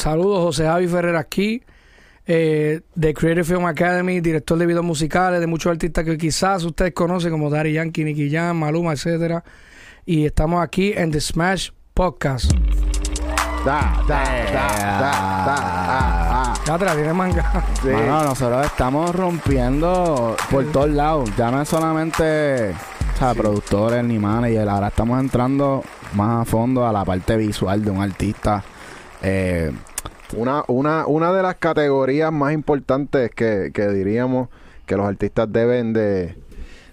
Saludos, José Javi Ferrer aquí, eh, de Creative Film Academy, director de videos musicales de muchos artistas que quizás ustedes conocen como Daddy Yankee, Nicky Jam, Maluma, etcétera. Y estamos aquí en The Smash Podcast. Da, da, da, da, da. Ya te la tiene manga. Sí. Mano, nosotros estamos rompiendo por todos lados. Ya no es solamente o sea, productores ni manager. Ahora estamos entrando más a fondo a la parte visual de un artista. Eh, Una, una, una de las categorías más importantes que, que diríamos que los artistas deben de,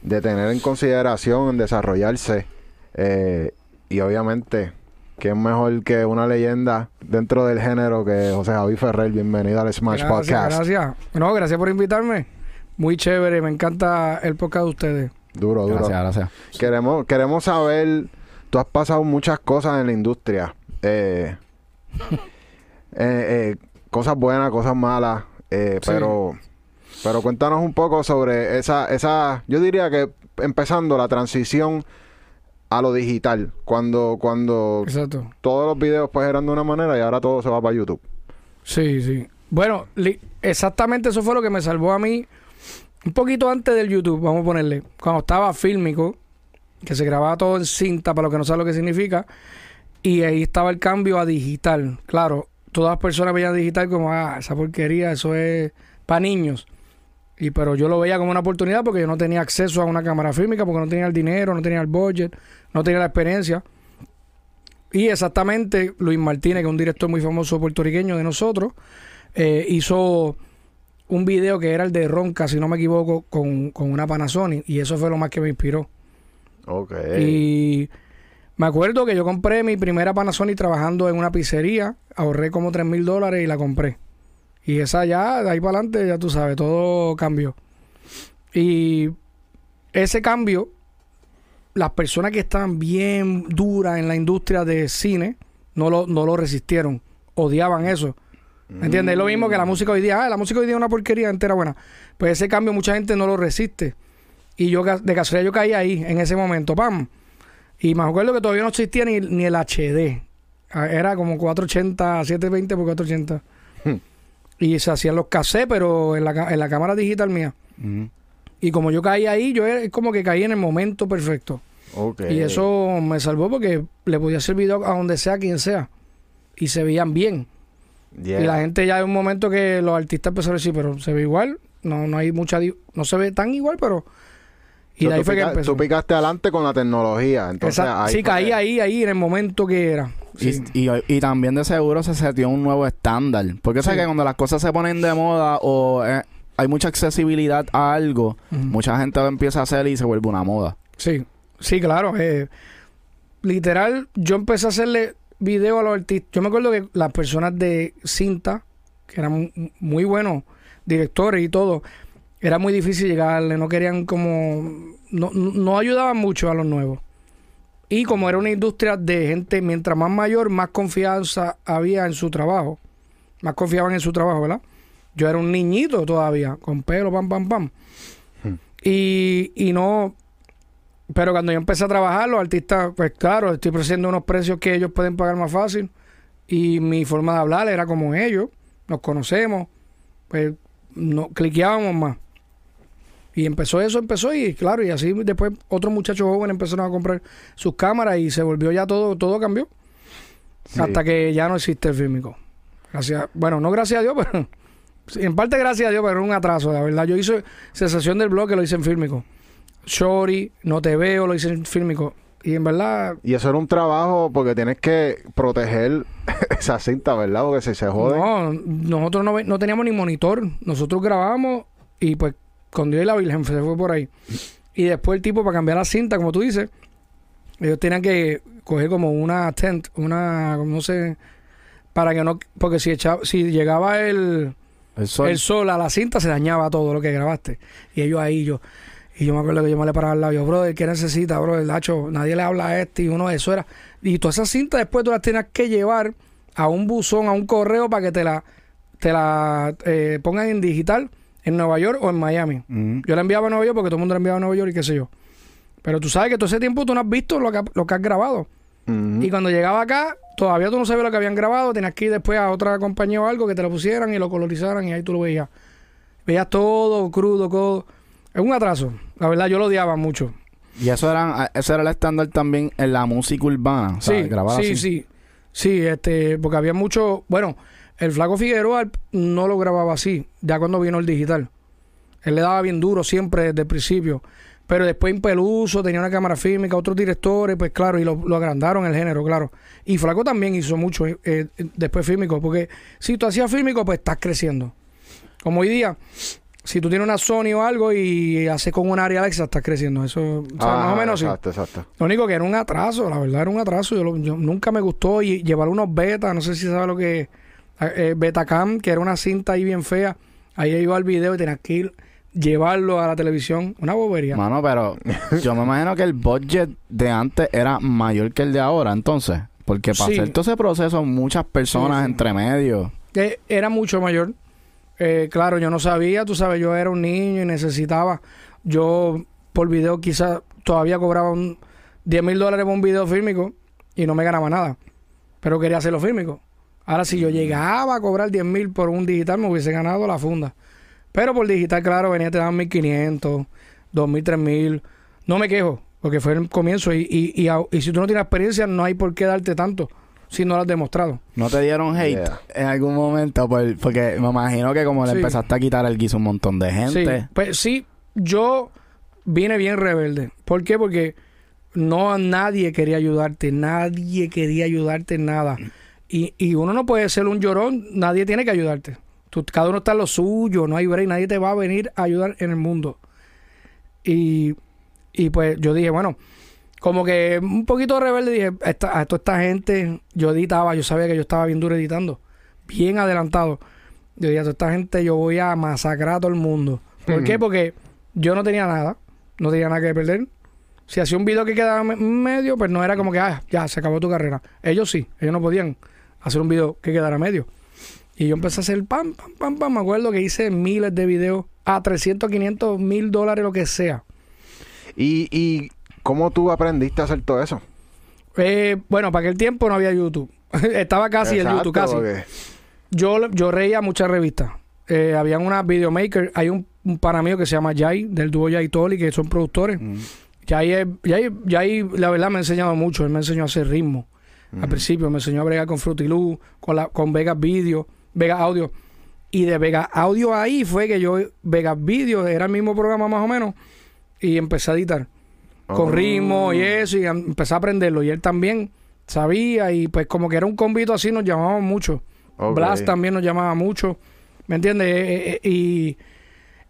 de tener en consideración en desarrollarse. eh, y obviamente, ¿quién mejor que una leyenda dentro del género que José Javi Ferrer? Bienvenido al Smash gracias, Podcast. gracias. No, gracias por invitarme. Muy chévere, me encanta el podcast de ustedes. Duro, duro. gracias, gracias. Queremos, queremos saber, tú has pasado muchas cosas en la industria. Eh, eh, eh, cosas buenas, cosas malas. eh, Sí. Pero pero cuéntanos un poco sobre esa, esa, yo diría que empezando la transición a lo digital. Cuando, cuando Exacto. todos los videos pues eran de una manera y ahora todo se va para YouTube. Sí, sí. Bueno, exactamente eso fue lo que me salvó a mí un poquito antes del YouTube, vamos a ponerle. Cuando estaba fílmico, que se grababa todo en cinta, para lo que no sabe lo que significa, y ahí estaba el cambio a digital. Claro, todas las personas veían digital como, ah, esa porquería, eso es para niños. Y pero yo lo veía como una oportunidad porque yo no tenía acceso a una cámara fílmica, porque no tenía el dinero, no tenía el budget, no tenía la experiencia. Y exactamente Luis Martínez, que es un director muy famoso puertorriqueño de nosotros, eh, hizo un video que era el de Ronca, si no me equivoco, con, con una Panasonic. Y eso fue lo más que me inspiró. Ok. Y me acuerdo que yo compré mi primera Panasonic trabajando en una pizzería. Ahorré como 3 mil dólares y la compré. Y esa ya, de ahí para adelante, ya tú sabes, todo cambió. Y ese cambio, las personas que estaban bien duras en la industria de cine, no lo, no lo resistieron. Odiaban eso. ¿Me entiendes? Es lo mismo que la música hoy día. Ah, la música hoy día es una porquería entera buena. Pues ese cambio mucha gente no lo resiste. Y yo de casualidad yo caí ahí, en ese momento, ¡pam! Y me acuerdo que todavía no existía ni, ni el HD. Ah, Era como 480, 720 por 480. Hmm. Y se hacían los cassettes, pero en la, en la cámara digital mía. Y como yo caí ahí, yo era- es como que caí en el momento perfecto. Y eso me salvó porque le podía hacer video a donde sea, quien sea. Y se veían bien. Yeah. Y la gente ya en un momento que los artistas empezaron a decir, pero se ve igual. No, no hay mucha... No se ve tan igual, pero... Y So, de ahí fue que empezó. tú picaste adelante con la tecnología. Entonces, Exacto. ahí sí, caí que- ahí, ahí, en el momento que era. Y, Sí. y, y también de seguro se setió un nuevo estándar. Porque sé Sí. que cuando las cosas se ponen de moda o eh, hay mucha accesibilidad a algo, mucha gente lo empieza a hacer y se vuelve una moda. Sí, sí, claro. eh, literal, yo empecé a hacerle video a los artistas. Yo me acuerdo que las personas de cinta, que eran mu- muy buenos directores y todo, era muy difícil llegarle, no querían como... No, no ayudaban mucho a los nuevos. Y como era una industria de gente, mientras más mayor, más confianza había en su trabajo. Más confiaban en su trabajo, ¿verdad? Yo era un niñito todavía, con pelo, pam, pam, pam. Hmm. Y, y no, pero cuando yo empecé a trabajar, los artistas, pues claro, estoy ofreciendo unos precios que ellos pueden pagar más fácil. Y mi forma de hablar era como ellos, nos conocemos, pues no, cliqueábamos más. Y empezó eso, empezó y claro, y así después otros muchachos jóvenes empezaron a comprar sus cámaras y se volvió ya todo, todo cambió. Sí. Hasta que ya no existe el fílmico. Gracias, bueno, no gracias a Dios, pero en parte gracias a Dios, pero era un atraso, la verdad. Yo hice sensación del blog que lo hice en fílmico. Shorty, no te veo, lo hice en fílmico. Y en verdad, Y eso era un trabajo porque tienes que proteger esa cinta, ¿verdad? Porque si se jode. no, nosotros no, no teníamos ni monitor. Nosotros grabábamos y pues con Dios y la Virgen se fue por ahí. Y después el tipo, para cambiar la cinta, como tú dices, ellos tenían que coger como una tent, una, no sé, para que no, porque si, echaba, si llegaba el, El sol. el sol a la cinta se dañaba todo lo que grabaste. Y ellos ahí, yo, y yo me acuerdo que yo me le paraba al lado, yo, brother, ¿qué necesita, brother? Nacho, nadie le habla a este y uno, eso era. Y todas esas cintas después tú las tenías que llevar a un buzón, a un correo para que te la, te la eh, pongan en digital en Nueva York o en Miami. Yo la enviaba a Nueva York porque todo el mundo la enviaba a Nueva York y qué sé yo. Pero tú sabes que todo ese tiempo tú no has visto lo que, lo que has grabado. Y cuando llegaba acá, todavía tú no sabías lo que habían grabado, tenías que ir después a otra compañía o algo que te lo pusieran y lo colorizaran y ahí tú lo veías. Veías todo crudo, todo. Es un atraso. La verdad, yo lo odiaba mucho. Y eso era, eso era el estándar también en la música urbana. o sea, Sí, sí, así. sí. Sí, este, porque había mucho. Bueno, el Flaco Figueroa no lo grababa así, ya cuando vino el digital. Él le daba bien duro siempre desde el principio. Pero después Impeluso tenía una cámara fílmica, otros directores, pues claro, y lo, lo agrandaron el género, claro. Y Flaco también hizo mucho eh, eh, después fílmico, porque si tú hacías fílmico, pues estás creciendo. Como hoy día, si tú tienes una Sony o algo y haces con un área Alexa, estás creciendo. Eso, o sea, Ah, más o menos sí. Exacto, exacto. Lo único que era un atraso, la verdad era un atraso. Yo, lo- yo nunca me gustó y llevar unos beta, no sé si sabes lo que eh, Betacam, que era una cinta ahí bien fea. Ahí iba el video y tenías que ir llevarlo a la televisión. Una bobería. Mano, pero yo me imagino que el budget de antes era mayor que el de ahora, entonces. Porque para Sí. hacer todo ese proceso, muchas personas Sí, sí. entre medio. Que era mucho mayor. Eh, claro, yo no sabía, tú sabes, yo era un niño y necesitaba. Yo por video quizás todavía cobraba un 10 mil dólares por un video fílmico y no me ganaba nada. Pero quería hacerlo fílmico. Ahora, si yo llegaba a cobrar 10 mil por un digital, me hubiese ganado la funda. Pero por digital, claro, venía te daban 1500, 2000, 3000. No me quejo, porque fue el comienzo. Y, y, y, si tú no tienes experiencia, no hay por qué darte tanto si no lo has demostrado. ¿No te dieron hate Yeah. en algún momento? Por- porque me imagino que como le Sí. empezaste a quitar el guiso a un montón de gente. Sí, pues sí, yo vine bien rebelde. ¿Por qué? Porque no nadie quería ayudarte, nadie quería ayudarte en nada. Y, y uno no puede ser un llorón, nadie tiene que ayudarte. Tú- cada uno está en lo suyo, no hay break, nadie te va a venir a ayudar en el mundo. Y, y pues yo dije, bueno, como que un poquito rebelde, dije, esta, a toda esta gente, yo editaba, yo sabía que yo estaba bien duro editando, bien adelantado. Yo dije, a toda esta gente yo voy a masacrar a todo el mundo. ¿Por qué? Porque yo no tenía nada, no tenía nada que perder. Si hacía un video que quedaba me- medio, pues no era como que, ah, ya, se acabó tu carrera. Ellos sí, ellos no podían hacer un video que quedara medio. Y yo empecé a hacer pam, pam, pam, pam. Me acuerdo que hice miles de videos a 300, 500, mil dólares, lo que sea. ¿Y, ¿Y cómo tú aprendiste a hacer todo eso? Eh, bueno, para aquel tiempo no había YouTube. Estaba casi el Exacto, YouTube, casi. Yo, yo reía muchas revistas. Eh, habían unas videomakers. Hay un, un pana mío que se llama Jai, del dúo Jai Toli, que son productores. Mm. Jai, Jai, Jai, la verdad, me ha enseñado mucho. Él me enseñó a hacer ritmo. Al principio me enseñó a bregar con Fruity Loop, con, la, con Vegas Video, Vegas Audio. Y de Vegas Audio ahí fue que yo, Vegas Video, era el mismo programa más o menos, y empecé a editar con Oh. ritmo y eso, y em- empecé a aprenderlo. Y él también sabía, y pues como que era un convito así, nos llamábamos mucho. Ok. Blast también nos llamaba mucho, ¿me entiendes? Eh, eh, y,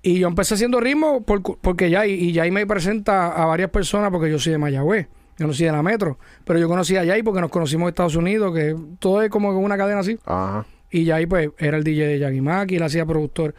y yo empecé haciendo ritmo por, porque ya, y ya me presenta a varias personas porque yo soy de Mayagüez, yo no soy de la Metro, pero yo conocí a Jay porque nos conocimos en Estados Unidos, que todo es como una cadena así. Ajá. Y Jay pues era el DJ de Yagimaki, él hacía productor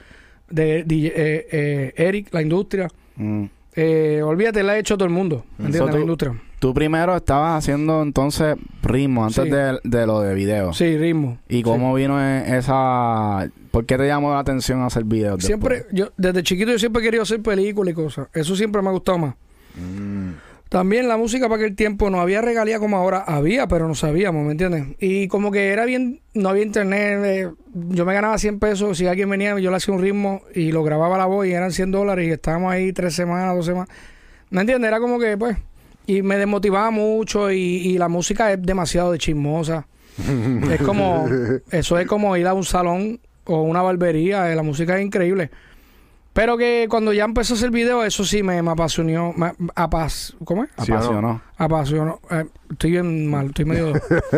de DJ, eh, eh, Eric, la industria. Mm. Eh, olvídate, la ha hecho todo el mundo, ¿me entiendes? So, la industria. Tú primero estabas haciendo entonces ritmo antes Sí. de, de lo de video. Sí, ritmo. ¿Y cómo vino e- esa...? ¿Por qué te llamó la atención hacer videos Siempre, después? yo desde chiquito yo siempre he querido hacer películas y cosas. Eso siempre me ha gustado más. Mm. También la música para aquel tiempo no había regalía como ahora. Había, pero no sabíamos, ¿me entiendes? Y como que era bien, no había internet. eh, yo me ganaba 100 pesos. Si alguien venía, yo le hacía un ritmo y lo grababa la voz y eran 100 dólares y estábamos ahí tres semanas, dos semanas. ¿Me entiendes? Era como que, pues, y me desmotivaba mucho y, y la música es demasiado de chismosa. es como, eso es como ir a un salón o una barbería. eh, la música es increíble. Pero que cuando ya empecé a hacer video, eso sí me, me apasionó. Me, apas, ¿Cómo es? ¿Sí? Apasionó. apasionó. Eh, estoy bien mal, estoy medio.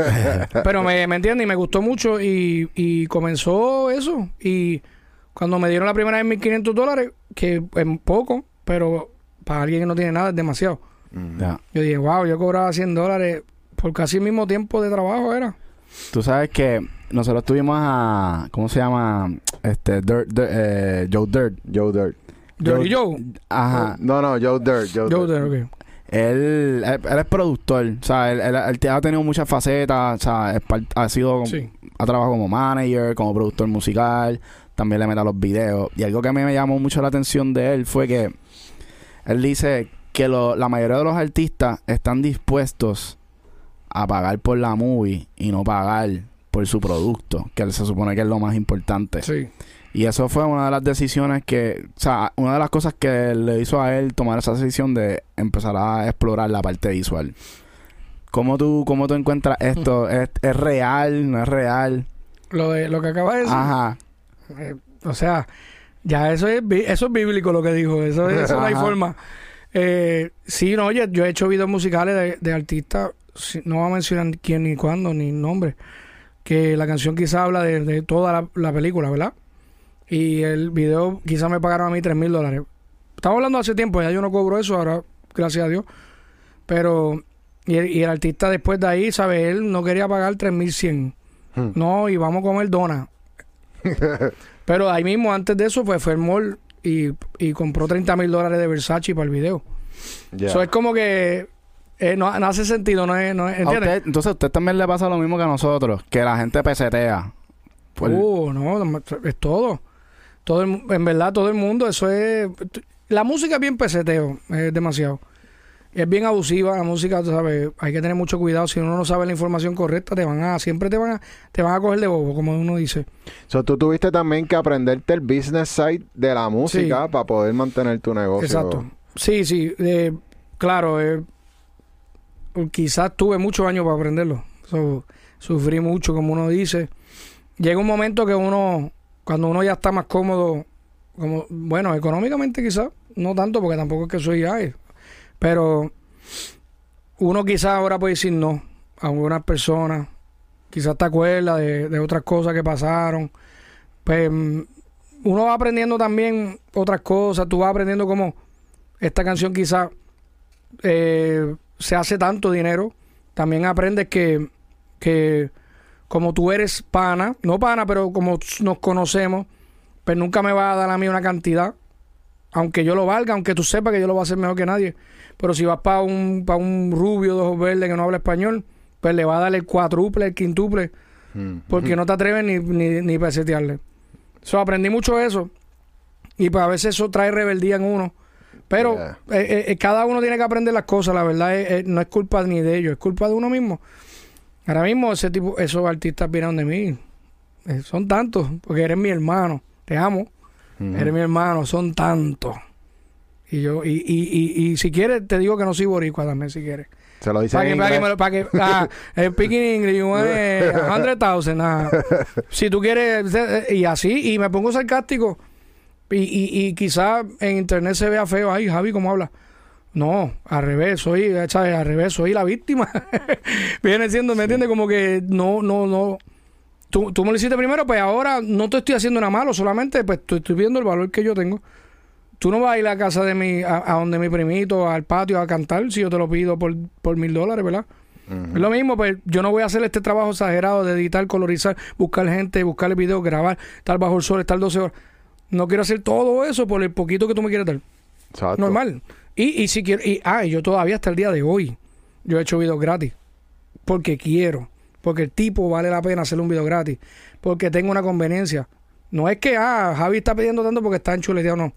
Pero me, me entiende y me gustó mucho y, y comenzó eso. Y cuando me dieron la primera vez 1500 dólares, que es poco, pero para alguien que no tiene nada es demasiado. Mm. Yo dije, wow, yo cobraba 100 dólares por casi el mismo tiempo de trabajo, era. Tú sabes que nosotros tuvimos a... ¿Cómo se llama? Este... Dirt, Dirt, eh, Joe Dirt. Joe Dirt. Dirty Joe. Ajá. No, no, Joe Dirt. Joe, Joe, Dirt. Dirt, ok. Él, él, él es productor, o sea, él, él- él ha tenido muchas facetas, o sea, es ha sido, Sí. ha trabajado como manager, como productor musical, también le mete a los videos. Y algo que a mí me llamó mucho la atención de él fue que él dice que lo- la mayoría de los artistas están dispuestos a pagar por la movie y no pagar por su producto, que se supone que es lo más importante. Sí. Y eso fue una de las decisiones que, o sea, una de las cosas que le hizo a él tomar esa decisión de empezar a explorar la parte visual. ¿Cómo tú, cómo tú encuentras esto? ¿Es, es real? ¿No es real? Lo, de, lo que acaba de decir. Ajá. eh, o sea, ya eso es, eso es bíblico lo que dijo. Eso, eso no hay forma. Eh, sí, no, oye, yo he hecho videos musicales de, de artistas, no voy a mencionar quién ni cuándo ni nombre, que la canción quizá habla de, de toda la, la película, ¿verdad? Y el video quizá me pagaron a mí tres mil dólares. Estamos hablando hace tiempo, ya yo no cobro eso, ahora gracias a Dios. Pero, y el, y el artista después de ahí, ¿sabes? Él no quería pagar tres mil cien. Hmm. No, y vamos a comer dona. Pero ahí mismo, antes de eso, pues fue el mall y, y compró 30 mil dólares de Versace para el video. Eso es como que eh, no, no hace sentido, ¿no es? No es- A ¿Entiendes? usted- entonces, a usted también le pasa lo mismo que a nosotros, que la gente pesetea. Por- Uh, no, es todo. todo el en verdad, todo el mundo, eso es... La música es bien peseteo, es demasiado. Es bien abusiva la música, tú sabes, hay que tener mucho cuidado. Si uno no sabe la información correcta, te van a, siempre te van a, te van a coger de bobo, como uno dice. So, tú tuviste también que aprenderte el business side de la música para poder mantener tu negocio. Exacto. Sí, sí. eh, claro, eh, quizás tuve muchos años para aprenderlo. Sufrí mucho, como uno dice. Llega un momento que uno, cuando uno ya está más cómodo, como bueno, económicamente quizás, no tanto porque tampoco es que soy ay, pero uno quizás ahora puede decir no a algunas personas, quizás te acuerdas de, otras cosas que pasaron. Pues mm, uno va aprendiendo también otras cosas, tú vas aprendiendo cómo esta canción quizás eh, se hace tanto dinero, también aprendes que, que como tú eres pana, no pana, pero como nos conocemos, pues nunca me va a dar a mí una cantidad, aunque yo lo valga, aunque tú sepas que yo lo voy a hacer mejor que nadie. Pero si vas para un, para un rubio de ojos verdes que no habla español, pues le va a dar el cuádruple, el quintuple, Mm. porque no te atreves ni, ni, ni pesetearle. So, aprendí mucho eso. Y pues a veces eso trae rebeldía en uno. Pero Yeah. eh, eh, cada uno tiene que aprender las cosas. La verdad es- es- no es culpa ni de ellos, es culpa de uno mismo. Ahora mismo ese tipo, esos artistas vienen de mí. Eh, son tantos, porque eres mi hermano. Te amo. Ujú. Eres mi hermano, son tantos. Y yo, y, y, y, y si quieres, te digo que no soy boricua también, si quieres. Se lo dice Para en que, para que, inglés. me lo- para que, ah, el speaking English, you want, eh, 100,000, ah. Si tú quieres, eh, y así, y me pongo sarcástico, y, y, y quizás en internet se vea feo, ay, Javi, ¿cómo habla? No, al revés, soy, ¿sabes? Al revés, soy la víctima. Viene siendo, ¿me entiendes? Como que no, no, no. Tú, tú me lo hiciste primero, pues ahora no te estoy haciendo nada malo, solamente pues estoy, estoy viendo el valor que yo tengo. Tú no vas a ir a casa de mi, a, a donde mi primito, al patio a cantar si yo te lo pido por, por mil dólares, ¿verdad? Es lo mismo, pues yo no voy a hacer este trabajo exagerado de editar, colorizar, buscar gente, buscar el video, grabar, estar bajo el sol, estar 12 horas. No quiero hacer todo eso por el poquito que tú me quieres dar. Exacto. Normal. Y, y si quiero, y, ah, y yo todavía hasta el día de hoy, yo he hecho videos gratis. Porque quiero. Porque el tipo vale la pena hacerle un video gratis. Porque tengo una conveniencia. No es que, ah, Javi está pidiendo tanto porque está enchuleteado, no.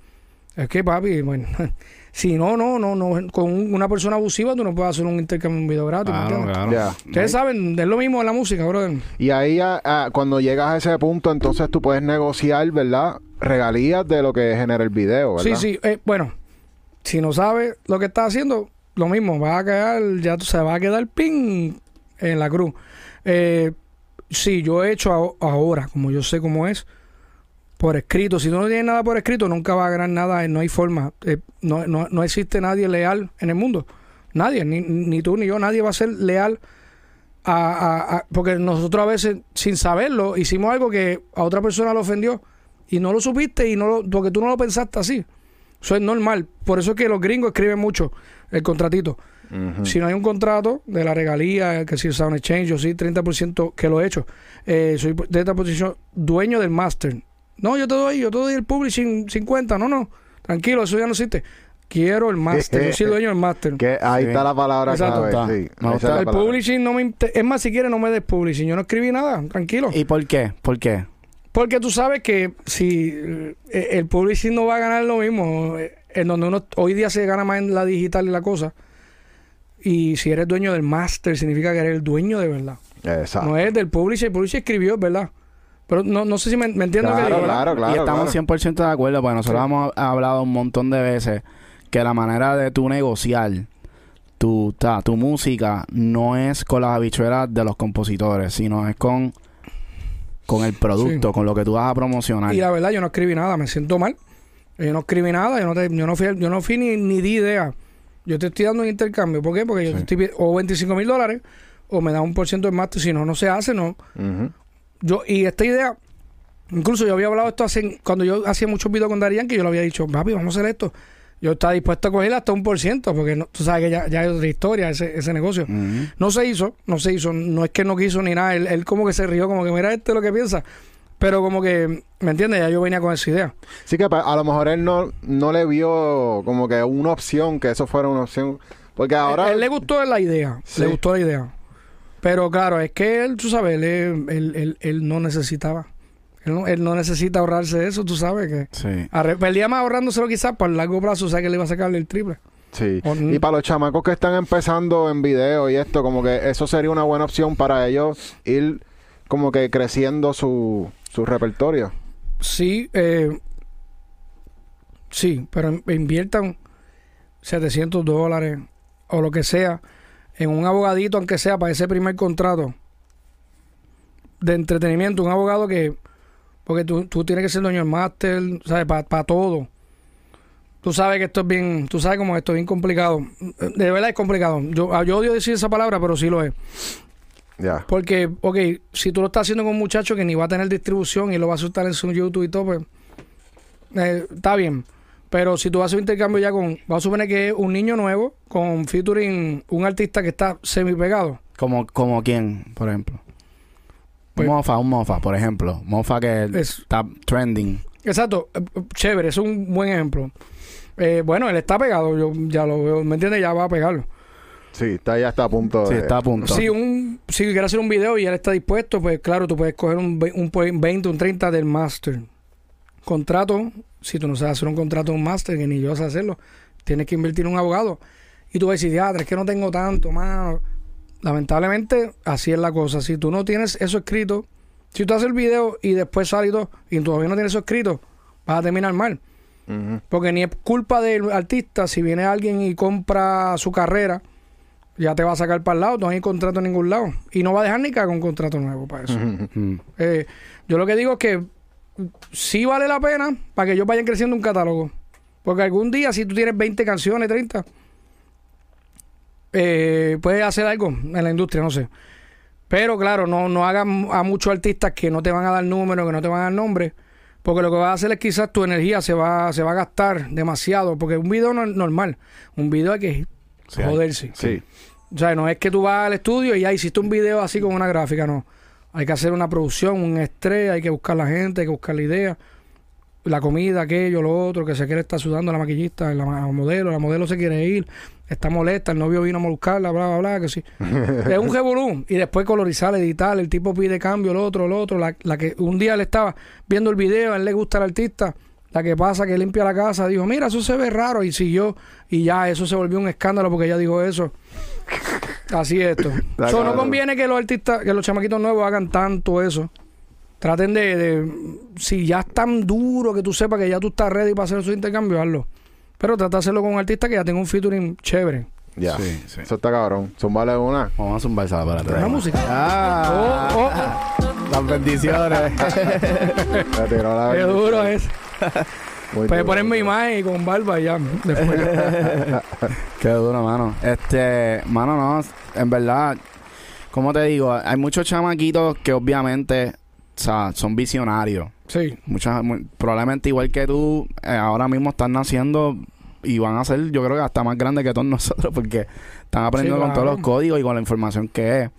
Es que, papi, bueno, si no, no, no, no, con un- una persona abusiva tú no puedes hacer un intercambio, un video gratis. ¿me Claro. Ustedes saben, es lo mismo en la música, brother. Y ahí, a- a- cuando llegas a ese punto, entonces tú puedes negociar, ¿verdad? Regalías de lo que genera el video, ¿verdad? Sí, sí. eh, bueno, si no sabes lo que estás haciendo, lo mismo, va a quedar, ya se va a quedar ping en la cruz. Eh, sí, yo he hecho ahora, como yo sé cómo es, por escrito. Si tú no tienes nada por escrito, nunca vas a ganar nada, eh, no hay forma. Eh, no, no, no existe nadie leal en el mundo. Nadie, ni, ni tú ni yo, nadie va a ser leal a, a- a- porque nosotros a veces, sin saberlo, hicimos algo que a otra persona lo ofendió y no lo supiste y no lo, porque tú no lo pensaste así. Eso es normal. Por eso es que los gringos escriben mucho el contratito. Si no hay un contrato de la regalía, que si es Sound Exchange, yo sí 30% que lo he hecho. Eh, soy 30% dueño del master. No, yo te doy, yo te doy el publishing 50. No, no. Tranquilo, eso ya no existe. Quiero el master. yo soy dueño del master. Que ahí Sí. está la palabra Exacto. Está. sí. La El palabra. publishing no me... Es más, si quieres no me des publishing. Yo no escribí nada. Tranquilo. ¿Y por qué? ¿Por qué? Porque tú sabes que si eh, el publishing no va a ganar lo mismo, eh, en donde uno hoy día se gana más en la digital y la cosa, Y si eres dueño del máster, significa que eres el dueño de verdad. Exacto. No es del publisher. El publisher escribió, ¿verdad? Pero no, no sé si me, me entiendo lo que Claro, claro, claro. y estamos claro. 100% de acuerdo, porque nosotros Sí. hemos hablado un montón de veces que la manera de tu negociar tu, ta, tu música no es con las habichuelas de los compositores, sino es con, con el producto, Sí. con lo que tú vas a promocionar. Y la verdad, yo no escribí nada, me siento mal. Yo no escribí nada, yo no, te- yo no fui, yo no fui ni, ni di idea. Yo te estoy dando un intercambio. ¿Por qué? Porque yo te estoy o 25 mil dólares o me da un por ciento de máster. Si no, no se hace, no. Yo, y esta idea, incluso yo había hablado esto hace, cuando yo hacía muchos videos con Darían, que yo le había dicho, papi, vamos a hacer esto. Yo estaba dispuesto a coger hasta un por ciento, porque no- tú sabes que ya, ya es otra historia ese, ese negocio. No se hizo, no se hizo. No es que no quiso ni nada. Él, él como que se rió, como que mira este lo que piensa. Pero como que, ¿me entiendes? Ya yo venía con esa idea. Sí que pa- a lo mejor él no, no le vio como que una opción, que eso fuera una opción. Porque ahora... A él le gustó la idea. Sí. Le gustó la idea. Pero claro, es que él, tú sabes, él, él, él- él no necesitaba. Él no, él no necesita ahorrarse eso, tú sabes que. Sí. Perdía más ahorrándoselo quizás para el largo plazo, o sea que le iba a sacarle el triple. Sí. O- Y para los chamacos que están empezando en video y esto, como que eso sería una buena opción para ellos ir como que creciendo su, su repertorio. Sí, eh, sí, pero in- inviertan 700 dólares o lo que sea en un abogadito, aunque sea para ese primer contrato de entretenimiento, un abogado que, porque tú, tú tienes que ser dueño del máster, ¿sabes? Para todo. Tú sabes que esto es bien, tú sabes cómo esto es bien complicado. De verdad es complicado. Yo, ah, yo odio decir esa palabra, pero sí lo es. Ya. Porque, ok, si tú lo estás haciendo con un muchacho que ni va a tener distribución y lo va a soltar en su YouTube y todo, pues eh, está bien. Pero si tú vas a hacer un intercambio ya con, vamos a suponer que es un niño nuevo con featuring un artista que está semi pegado. Como, como quién, por ejemplo. Pues- un mofa, un mofa, por ejemplo. Mofa que Es- está trending. Exacto, eh, chévere, es un buen ejemplo. Eh, bueno, él está pegado, yo ya lo veo, ¿me entiendes? Ya va a pegarlo. Sí, está, ya está a punto Sí, de... está a punto. Si un si quiere hacer un video y él está dispuesto, pues claro, tú puedes coger un, un po- 20, un 30 del master. Contrato, si tú no sabes hacer un contrato de un master, que ni yo sé hacerlo, tienes que invertir en un abogado. Y tú vas a decir, "Diadre, es que no tengo tanto, mano. Lamentablemente, así es la cosa. Si tú no tienes eso escrito, si tú haces el video y después sale y todo, y todavía no tienes eso escrito, vas a terminar mal. Porque ni es culpa del artista si viene alguien y compra su carrera, ya te va a sacar para el lado, no hay contrato en ningún lado. Y no va a dejar ni que haga un contrato nuevo para eso. Mm. Eh, yo lo que digo es que sí vale la pena para que ellos vayan creciendo un catálogo. Porque algún día, si tú tienes 20 canciones, 30, eh, puedes hacer algo en la industria, no sé. Pero claro, no, no hagan a muchos artistas que no te van a dar números, que no te van a dar nombre. Porque lo que vas a hacer es quizás tu energía se va, se va a gastar demasiado. Porque un video no es normal. Un video hay que Sí, joderse. Sí. O sea, no es que tú vas al estudio y ya hiciste un video así con una gráfica, no. Hay que hacer una producción, un estrés, hay que buscar la gente, hay que buscar la idea, la comida, aquello, lo otro, que se quiere estar sudando la maquillista, la, modelo, la modelo se quiere ir, está molesta, el novio vino a buscarla, bla, bla, bla, que sí. es un revolú. Y después colorizar, editar, el tipo pide cambio, lo otro, lo otro. La, la que un día le estaba viendo el video, a él le gusta el artista, la que pasa que limpia la casa, dijo, mira, eso se ve raro, y siguió, y ya eso se volvió un escándalo porque ella dijo eso. Así es esto. So, no conviene que los artistas, que los chamaquitos nuevos hagan tanto eso. Traten de, de- si ya es tan duro que tú sepas que ya tú estás ready para hacer esos intercambios, hazlo. Pero trata de hacerlo con un artista que ya tenga un featuring chévere. Ya. Sí, sí. Eso está cabrón. Zumbale una. Vamos a zumbar para atrás. Una música. Ah, Oh, oh, las bendiciones. Tiró la Qué duro es. Puedes poner mi imagen con barba y ya. Después. Qué duro, mano. Este, mano, no, en verdad, como te digo, hay muchos chamaquitos que obviamente, o sea, son visionarios. Sí. Muchas, mu- probablemente igual que tú, eh, ahora mismo están naciendo y van a ser, yo creo que hasta más grandes que todos nosotros, porque están aprendiendo Sí, con todos los códigos y con la información que es.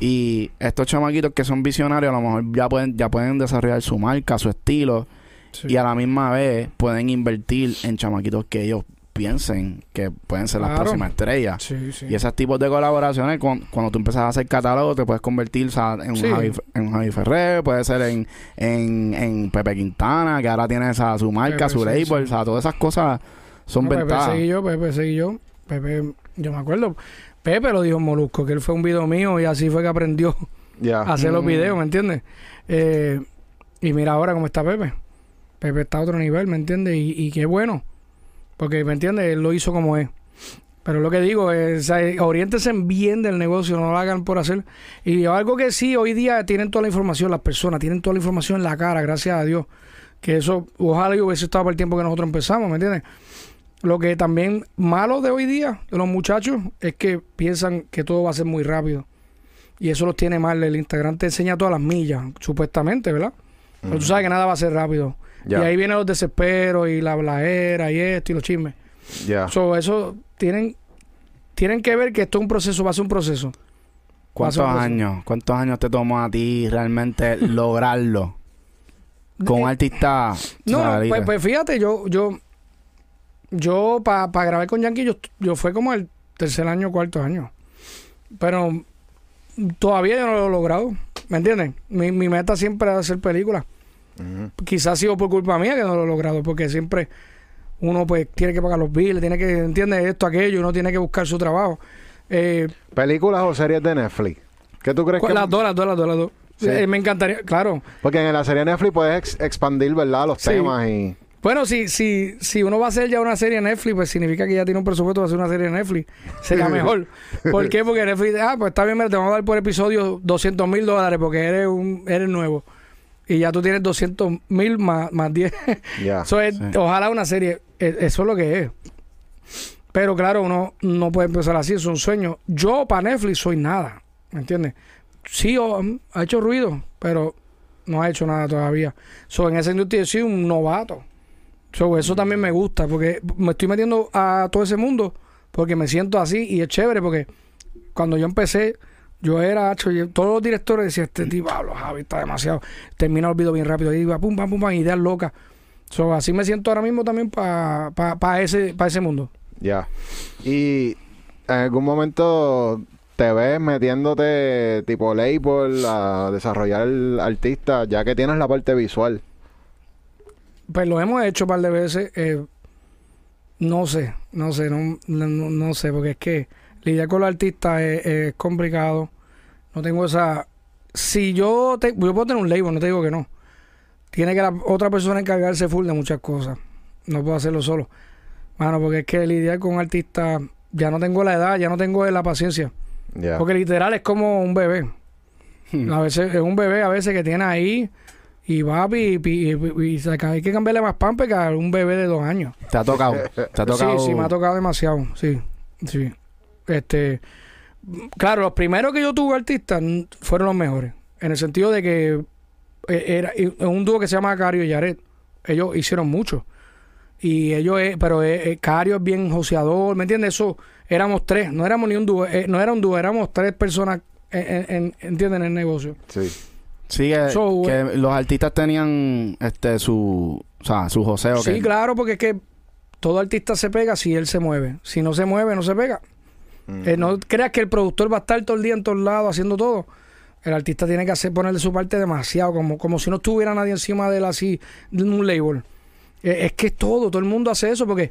Y estos chamaquitos que son visionarios, a lo mejor ya pueden, ya pueden desarrollar su marca, su estilo, sí. y a la misma vez pueden invertir en chamaquitos que ellos piensen que pueden ser las próximas estrellas. Sí, sí. Y esos tipos de colaboraciones, cuan- cuando, tú empiezas a hacer catálogo, te puedes convertir o sea, en, un Sí. Javi, en un Javi Ferrer, puede ser en, en, en Pepe Quintana, que ahora tiene esa, su marca, Pepe, su sí, label, sí. o sea, todas esas cosas son No, Pepe ventajas. seguí yo, Pepe seguí yo. Pepe, yo me acuerdo. Pepe lo dijo en Molusco, que él fue un video mío y así fue que aprendió Ya. a hacer los Mm. videos, ¿me entiendes? Eh, y mira ahora cómo está Pepe. Pepe está a otro nivel, ¿me entiendes? Y, y qué bueno. Porque, ¿me entiendes? Él lo hizo como es. Pero lo que digo es, sea, oriéntense bien del negocio, no lo hagan por hacer. Y algo que sí, hoy día tienen toda la información, las personas tienen toda la información en la cara, gracias a Dios. Que eso, ojalá yo hubiese estado por el tiempo que nosotros empezamos, ¿me entiendes? Lo que también malo de hoy día, de los muchachos, es que piensan que todo va a ser muy rápido. Y eso los tiene mal. El Instagram te enseña todas las millas, supuestamente, ¿verdad? Pero tú sabes que nada va a ser rápido. Y ahí vienen los desesperos y la blajera y esto y los chismes. Ya. So, eso tienen, tienen que ver que esto es un proceso, va a ser un proceso. ¿Cuántos años? ¿Cuántos años te tomó a ti realmente lograrlo? Con un Eh, artista. No, pues, pues fíjate, yo, yo, yo para grabar con Yankee, yo, yo fue como el tercer año, cuarto año. Pero todavía yo no lo he logrado, ¿me entiendes? Mi, mi meta siempre es hacer películas. Quizás ha sido por culpa mía que no lo he logrado, porque siempre uno pues tiene que pagar los bills, tiene que, ¿entiendes? Esto, aquello, uno tiene que buscar su trabajo. Eh, ¿Películas o series de Netflix? ¿Qué tú crees que...? las dos, las dos, las dos, las dos. Sí. Eh, me encantaría, claro. Porque en la serie Netflix puedes ex- expandir, ¿verdad? Los Sí. temas y... Bueno, si, si, si uno va a hacer ya una serie de Netflix, pues significa que ya tiene un presupuesto para hacer una serie de Netflix. Sería mejor. ¿Por qué? Porque Netflix, ah, pues está bien, te vamos a dar por episodio 200 mil dólares porque eres un eres nuevo. Y ya tú tienes 200 mil más, más 10. Ya. Eso es, Sí. Ojalá una serie. Eh, Eso es lo que es. Pero claro, uno no puede empezar así, es un sueño. Yo para Netflix soy nada, ¿me entiendes? Sí, mm, ha hecho ruido, pero no ha hecho nada todavía. So, en esa industria yo soy un novato. So, eso también me gusta, porque me estoy metiendo a todo ese mundo, porque me siento así y es chévere, porque cuando yo empecé, yo era, hacho, todos los directores decían, este tipo, Pablo Javi, está demasiado, termina el video bien rápido, y iba pum, pam, pum, pam, ideas locas. So, así me siento ahora mismo también para pa, ese, pa ese mundo. Ya. Y en algún momento te ves metiéndote tipo label a desarrollar el artista, ya que tienes la parte visual. Pues lo hemos hecho un par de veces. eh, no sé, no sé, no, no, no sé, porque es que lidiar con los artistas es, es complicado. No tengo esa. Si yo, te, yo puedo tener un label, no te digo que no. Tiene que la otra persona encargarse full de muchas cosas. No puedo hacerlo solo. Mano, porque es que lidiar con artistas, ya no tengo la edad, ya no tengo la paciencia. Ya. Porque literal es como un bebé. A veces es un bebé a veces que tiene ahí y va y, y, y- y hay que cambiarle más pampe que a un bebé de dos años. Te ha tocado. Te ha tocado. Sí, sí, me ha tocado demasiado. Sí, sí. Este, claro, los primeros que yo tuve artistas fueron los mejores. En el sentido de que eh, era un dúo que se llama Cario y Yaret. Ellos hicieron mucho. Y ellos, eh, pero eh, eh, Cario es bien joseador, ¿me entiendes? Eso, éramos tres, no éramos ni un dúo, no era un dúo, éramos tres personas, en, en- en- ¿entienden? En el negocio. Sí. Sí, que, So, que los artistas tenían este su. O sea, su joseo. Sí, que, claro, porque es que todo artista se pega si él se mueve. Si no se mueve, no se pega. Mm. Eh, no creas que el productor va a estar todo el día en todos lados haciendo todo. El artista tiene que hacer ponerle su parte demasiado, como, como si no estuviera nadie encima de él así, de un label. Eh, es que es todo, todo el mundo hace eso, porque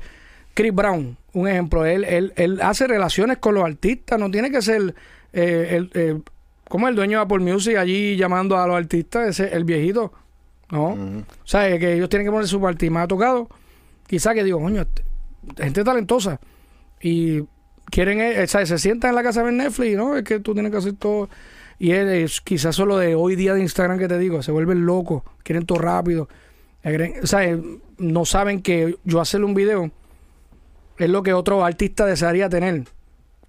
Chris Brown, un ejemplo, él, él, él hace relaciones con los artistas, no tiene que ser eh, el, como el dueño de Apple Music allí llamando a los artistas, ese, el viejito. No, o sea, que ellos tienen que poner su parte. Y me ha tocado, quizá que digo, coño, este- gente talentosa. Y quieren, eh, o sea, se sientan en la casa a ver Netflix, ¿no? Es que tú tienes que hacer todo. Y es, es quizás solo de hoy día de Instagram que te digo, se vuelven locos, quieren todo rápido. O sea, eh, no saben que yo hacerle un video es lo que otro artista desearía tener.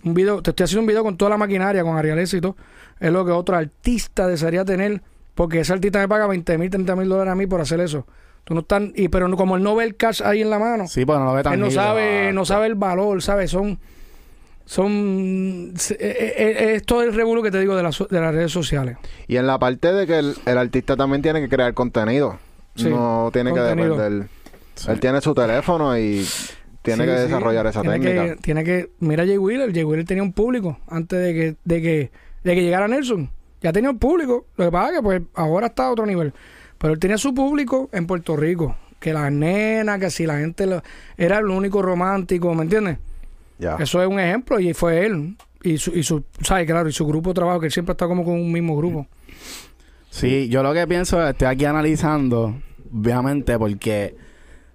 Un video, te estoy haciendo un video con toda la maquinaria, con Ariales y todo. Es lo que otro artista desearía tener, porque ese artista me paga 20 mil, 30 mil dólares a mí por hacer eso. Tú no están, y pero no- como él no ve el cash ahí en la mano, Sí, pues no lo ve tan él no sabe, Ah, no sabe el valor, ¿sabes? Son, son, eh, eh, eh, es todo el revuelo que te digo de, las so- de las redes sociales. Y en la parte de que el, el artista también tiene que crear contenido. Sí, no tiene contenido. que depender. Sí. Él tiene su teléfono y tiene Sí, que desarrollar esa tiene técnica. Que, tiene que, mira Jay Wheeler, Jay Wheeler tenía un público antes de que, de que, de que llegara Nelson. Ya tenía un público. Lo que pasa es que pues ahora está a otro nivel. Pero él tenía su público en Puerto Rico. Que las nenas, que si la gente lo- era el único romántico, ¿me entiendes? Eso es un ejemplo y fue él. y su, y su, ¿sabes? Claro, y su grupo de trabajo, que él siempre está como con un mismo grupo. Sí, yo lo que pienso, estoy aquí analizando, obviamente, porque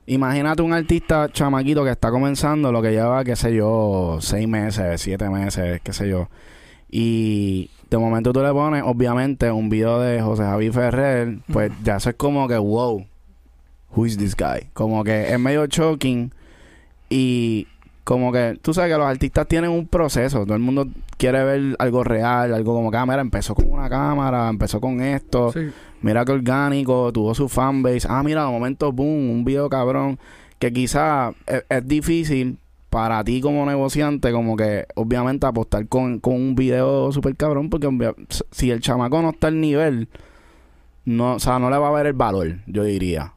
imagínate un artista chamaquito que está comenzando, lo que lleva, qué sé yo, seis meses, siete meses, qué sé yo. Y de momento tú le pones, obviamente, un video de José Javi Ferrer, pues ya eso es como que, wow, who is this guy? Como que es medio shocking y como que tú sabes que los artistas tienen un proceso, todo el mundo quiere ver algo real, algo como cámara, empezó con una cámara, empezó con esto, Sí. mira que orgánico, tuvo su fanbase, ah mira, de momento, boom, un video cabrón, que quizá es, es difícil para ti como negociante, como que obviamente apostar con, con un video super cabrón, porque si el chamaco no está al nivel, no, o sea, no le va a ver el valor, yo diría.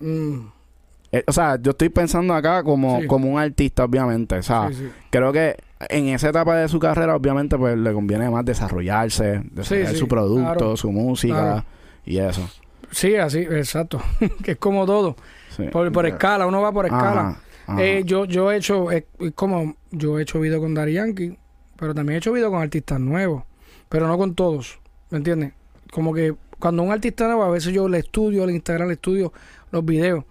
Mm, Eh, o sea, yo estoy pensando acá como, Sí. como un artista, obviamente. O sea, sí, sí. creo que en esa etapa de su carrera, obviamente, pues le conviene más desarrollarse, desarrollar su producto, claro. su música Claro. y eso. Sí, así, exacto. que es como todo. Por, por escala, uno va por escala. Ajá, ajá. Eh, yo, yo he hecho, es como, yo he hecho video con Dari Yankee, pero también he hecho video con artistas nuevos, pero no con todos, ¿me entiendes? Como que cuando un artista nuevo, a veces yo le estudio, le Instagram le estudio los videos,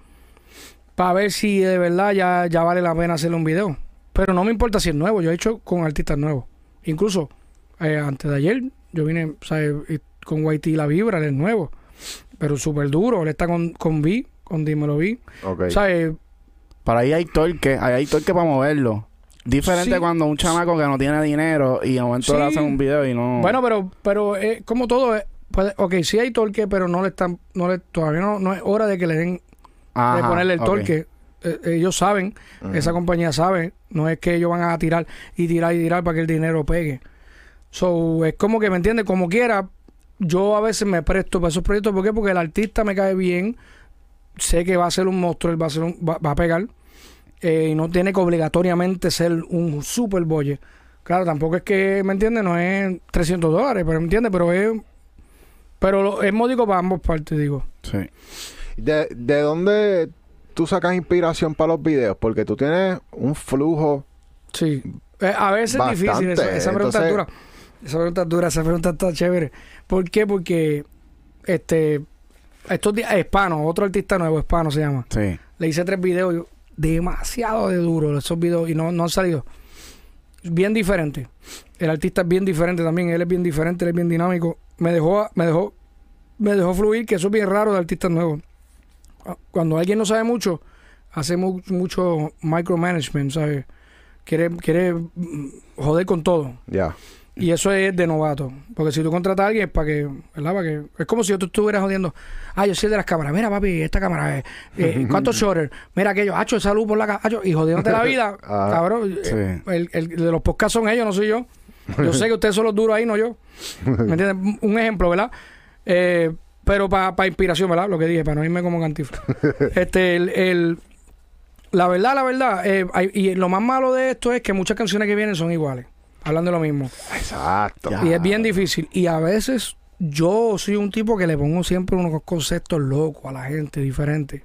para ver si de verdad ya, ya vale la pena hacerle un video. Pero no me importa si es nuevo, yo he hecho con artistas nuevos. Incluso, eh, antes de ayer, yo vine, ¿sabes? Con Whitey La Vibra, él es nuevo, pero súper duro, él está con, con V, con Dímelo V, Ok. ¿sabes? Para ahí hay torque, ahí hay torque para moverlo. Diferente Sí. cuando un chamaco que no tiene dinero y de momento Sí. le hacen un video y no... Bueno, pero, pero eh, como todo, eh, puede- ok, sí hay torque, pero no le están, no le, todavía no, no es hora de que le den, de ponerle el ok. torque. Eh, ellos saben, esa compañía sabe, no es que ellos van a tirar y tirar y tirar para que el dinero pegue. So, es como que, ¿me entiendes? Como quiera, yo a veces me presto para esos proyectos, ¿por qué? Porque el artista me cae bien, sé que va a ser un monstruo, él va a, ser un- va, va a pegar, eh, y no tiene que obligatoriamente ser un super boye. Claro, tampoco es que, ¿me entiendes? No es 300 dólares, pero ¿me entiendes? Pero es, pero es módico para ambas partes, digo. Sí. ¿De, ¿De dónde tú sacas inspiración para los videos? Porque tú tienes un flujo. Sí. Eh, a veces es difícil esa, esa pregunta es entonces- dura. Esa pregunta es dura, esa pregunta está chévere. ¿Por qué? Porque este estos días Hispano, otro artista nuevo, Hispano se llama. Sí. Le hice tres videos yo, demasiado de duro esos videos y no, no han salido. Bien diferente. El artista es bien diferente también, él es bien diferente, él es bien dinámico. Me dejó, me dejó, me dejó fluir, que eso es bien raro de artistas nuevos. Cuando alguien no sabe mucho, hace mu- mucho micromanagement, ¿sabes? Quiere, quiere mm, joder con todo. Ya. Y eso es de novato. Porque si tú contratas a alguien es para que, ¿verdad? Para que, es como si tú estuvieras jodiendo. Ah, yo soy el de las cámaras. Mira, papi, esta cámara. Eh, eh, ¿Cuántos shutters? Mira aquello. Hacho, salud por la ca- hacho, Y jodiéndote la vida. Ah, cabrón. sí. Eh, El, el de los podcasts son ellos, no soy yo. Yo sé que ustedes son los duros ahí, no yo. ¿Me entiendes? Un ejemplo, ¿verdad? Eh, pero para inspiración, ¿verdad? Lo que dije, para no irme como cantifla. este, el, el- la verdad, la verdad, eh, hay- y lo más malo de esto es que muchas canciones que vienen son iguales. Hablando de lo mismo. Exacto. Y es bien difícil. Y a veces yo soy un tipo que le pongo siempre unos conceptos locos a la gente, diferentes.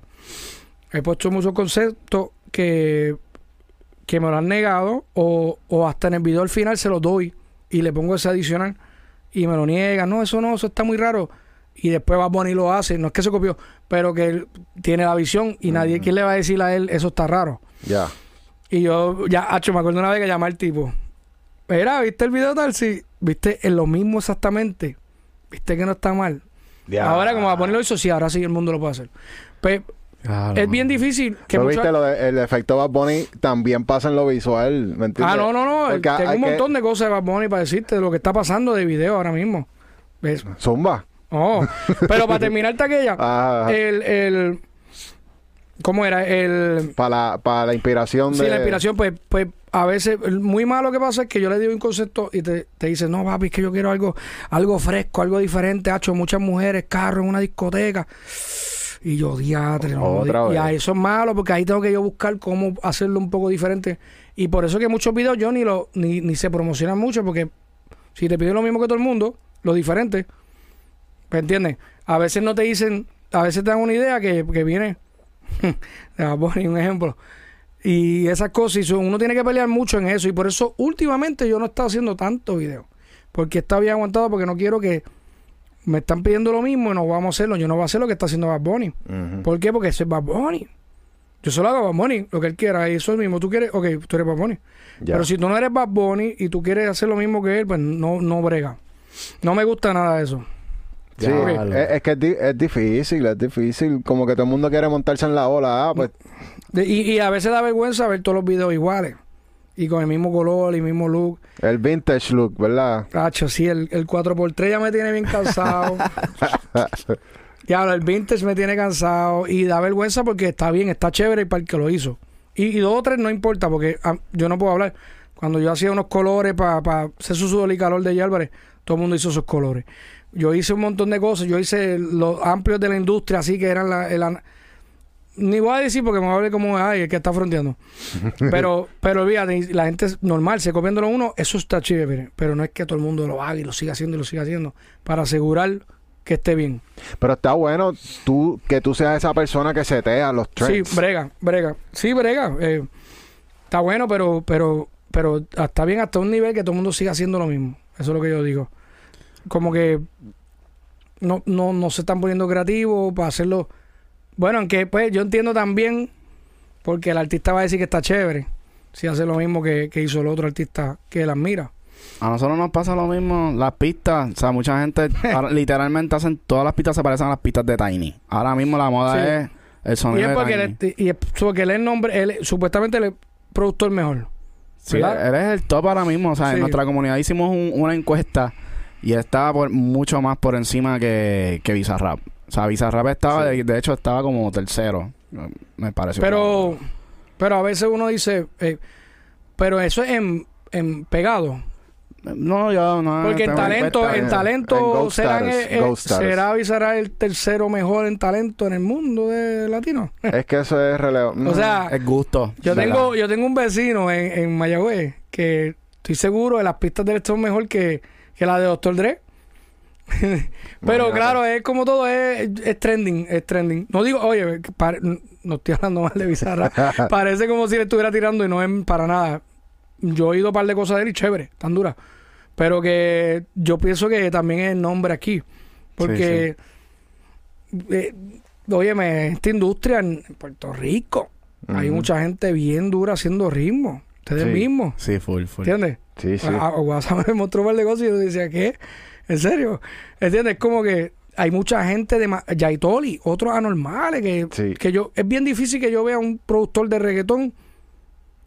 He puesto muchos conceptos que, que me lo han negado o, o hasta en el video al final se los doy y le pongo ese adicional y me lo niegan. No, eso no, eso está muy raro. Y después va Bonnie lo hace. No es que se copió, pero que él tiene la visión y nadie, ¿quién le va a decir a él eso está raro? Ya. Y yo, ya, hacho, me acuerdo una vez que llamé al tipo. Mira, ¿viste el video tal? Sí. ¿Viste? En lo mismo exactamente. ¿Viste que no está mal? Ya. Ahora, como va a ponerlo eso, sí, ahora sí el mundo lo puede hacer. Pues, Claro, es bien difícil que ¿No mucha- viste lo de- el efecto Bad Bunny también pasa en lo visual? ¿Me entiendes? Ah, no, no, no. Porque Tengo hay un que- montón de cosas de Bad Bunny para decirte de lo que está pasando de video ahora mismo. ¿Ves? Zumba. Oh. Pero para terminarte aquella, Ah, el, el... ¿Cómo era? El... para, la, para la inspiración Sí, de... la inspiración, pues, pues a veces, muy malo que pasa es que yo le digo un concepto y te, te dice, no, papi, es que yo quiero algo, algo fresco, algo diferente, hecho muchas mujeres, carros en una discoteca. Y yo, diatre, no. Otra Y a eso es malo, porque ahí tengo que yo buscar cómo hacerlo un poco diferente. Y por eso que muchos videos yo ni lo, ni, ni se promocionan mucho, porque si te piden lo mismo que todo el mundo, lo diferente, ¿me entiendes? A veces no te dicen, a veces te dan una idea que, que viene, te voy a poner un ejemplo. Y esas cosas, y uno tiene que pelear mucho en eso. Y por eso últimamente yo no he estado haciendo tanto video. Porque está bien aguantado, porque no quiero que me están pidiendo lo mismo y no vamos a hacerlo. Yo no voy a hacer lo que está haciendo Bad Bunny. ¿Por qué? Porque ese es Bad Bunny. Yo solo hago Bad Bunny, lo que él quiera. Y eso es mismo. Tú quieres, ok, tú eres Bad Bunny. Ya. Pero si tú no eres Bad Bunny y tú quieres hacer lo mismo que él, pues no, no brega. No me gusta nada de eso. Sí, es, es que es, di- es difícil, es difícil. Como que todo el mundo quiere montarse en la ola. Ah, pues y, y a veces da vergüenza ver todos los videos iguales. Y con el mismo color y mismo look. el vintage look, ¿verdad? Cacho, sí, el, el 4x3 ya me tiene bien cansado. ya, el vintage me tiene cansado. Y da vergüenza porque está bien, está chévere para el que lo hizo. Y, y dos o tres no importa porque ah, yo no puedo hablar. Cuando yo hacía unos colores para hacer su sudor y calor de Álvarez, todo el mundo hizo esos colores. Yo hice un montón de cosas. Yo hice los amplios de la industria, así que eran la... el an- ni voy a decir porque me va a ver como ay, el que está fronteando. Pero, pero olvídate, la gente es normal, se copiándolo uno, eso está chévere. Pero no es que todo el mundo lo haga y lo siga haciendo y lo siga haciendo. Para asegurar que esté bien. Pero está bueno tú que tú seas esa persona que setea los trends. Sí, brega, brega. Sí, brega. eh, está bueno, pero, pero, pero está bien hasta un nivel que todo el mundo siga haciendo lo mismo. Eso es lo que yo digo. Como que no, no, no se están poniendo creativos para hacerlo. Bueno, aunque pues yo entiendo también, porque el artista va a decir que está chévere, si hace lo mismo que, que hizo el otro artista que él admira. A nosotros nos pasa lo mismo, las pistas, o sea, mucha gente ahora literalmente hacen, todas las pistas se parecen a las pistas de Tiny. Ahora mismo la moda Sí. es el Y sonido de Tiny. él, y es porque él es el nombre, él, supuestamente es productor mejor. Sí, ¿verdad? él es el top ahora mismo, o sea, Sí. en nuestra comunidad hicimos un- una encuesta y él estaba por, mucho más por encima que, que Bizarrap. O sea, Bizarrap estaba, de, de hecho, estaba como tercero, me pareció. Pero, pero a veces uno dice, eh, pero eso es en, en pegado. No, yo no. Porque en talento, en en- talento en serán, Stars, será será el tercero mejor en talento en el mundo de latino. Es que eso es relevante. O sea, Es gusto. yo ¿verdad? tengo, yo tengo un vecino en, en Mayagüez que estoy seguro de las pistas de él son mejor que, que la de Dr. Dre. Pero Imagínate. claro, es como todo, es, es trending, es trending. No digo, oye, pare- no estoy hablando mal de Bizarra. Parece como si le estuviera tirando y no es para nada. Yo he oído un par de cosas de él y chévere, tan duras. Pero que yo pienso que también es el nombre aquí. Porque, eh, óyeme, esta industria en Puerto Rico, hay mucha gente bien dura haciendo ritmo. Ustedes Sí. mismos, Sí, full, full. ¿entiendes? Sí, sí. A, a WhatsApp me mostró de cosas y yo decía, ¿qué? ¿En serio? ¿Entiendes? Es como que hay mucha gente de Yaitoli, otros anormales, que, Sí. que yo, es bien difícil que yo vea un productor de reggaetón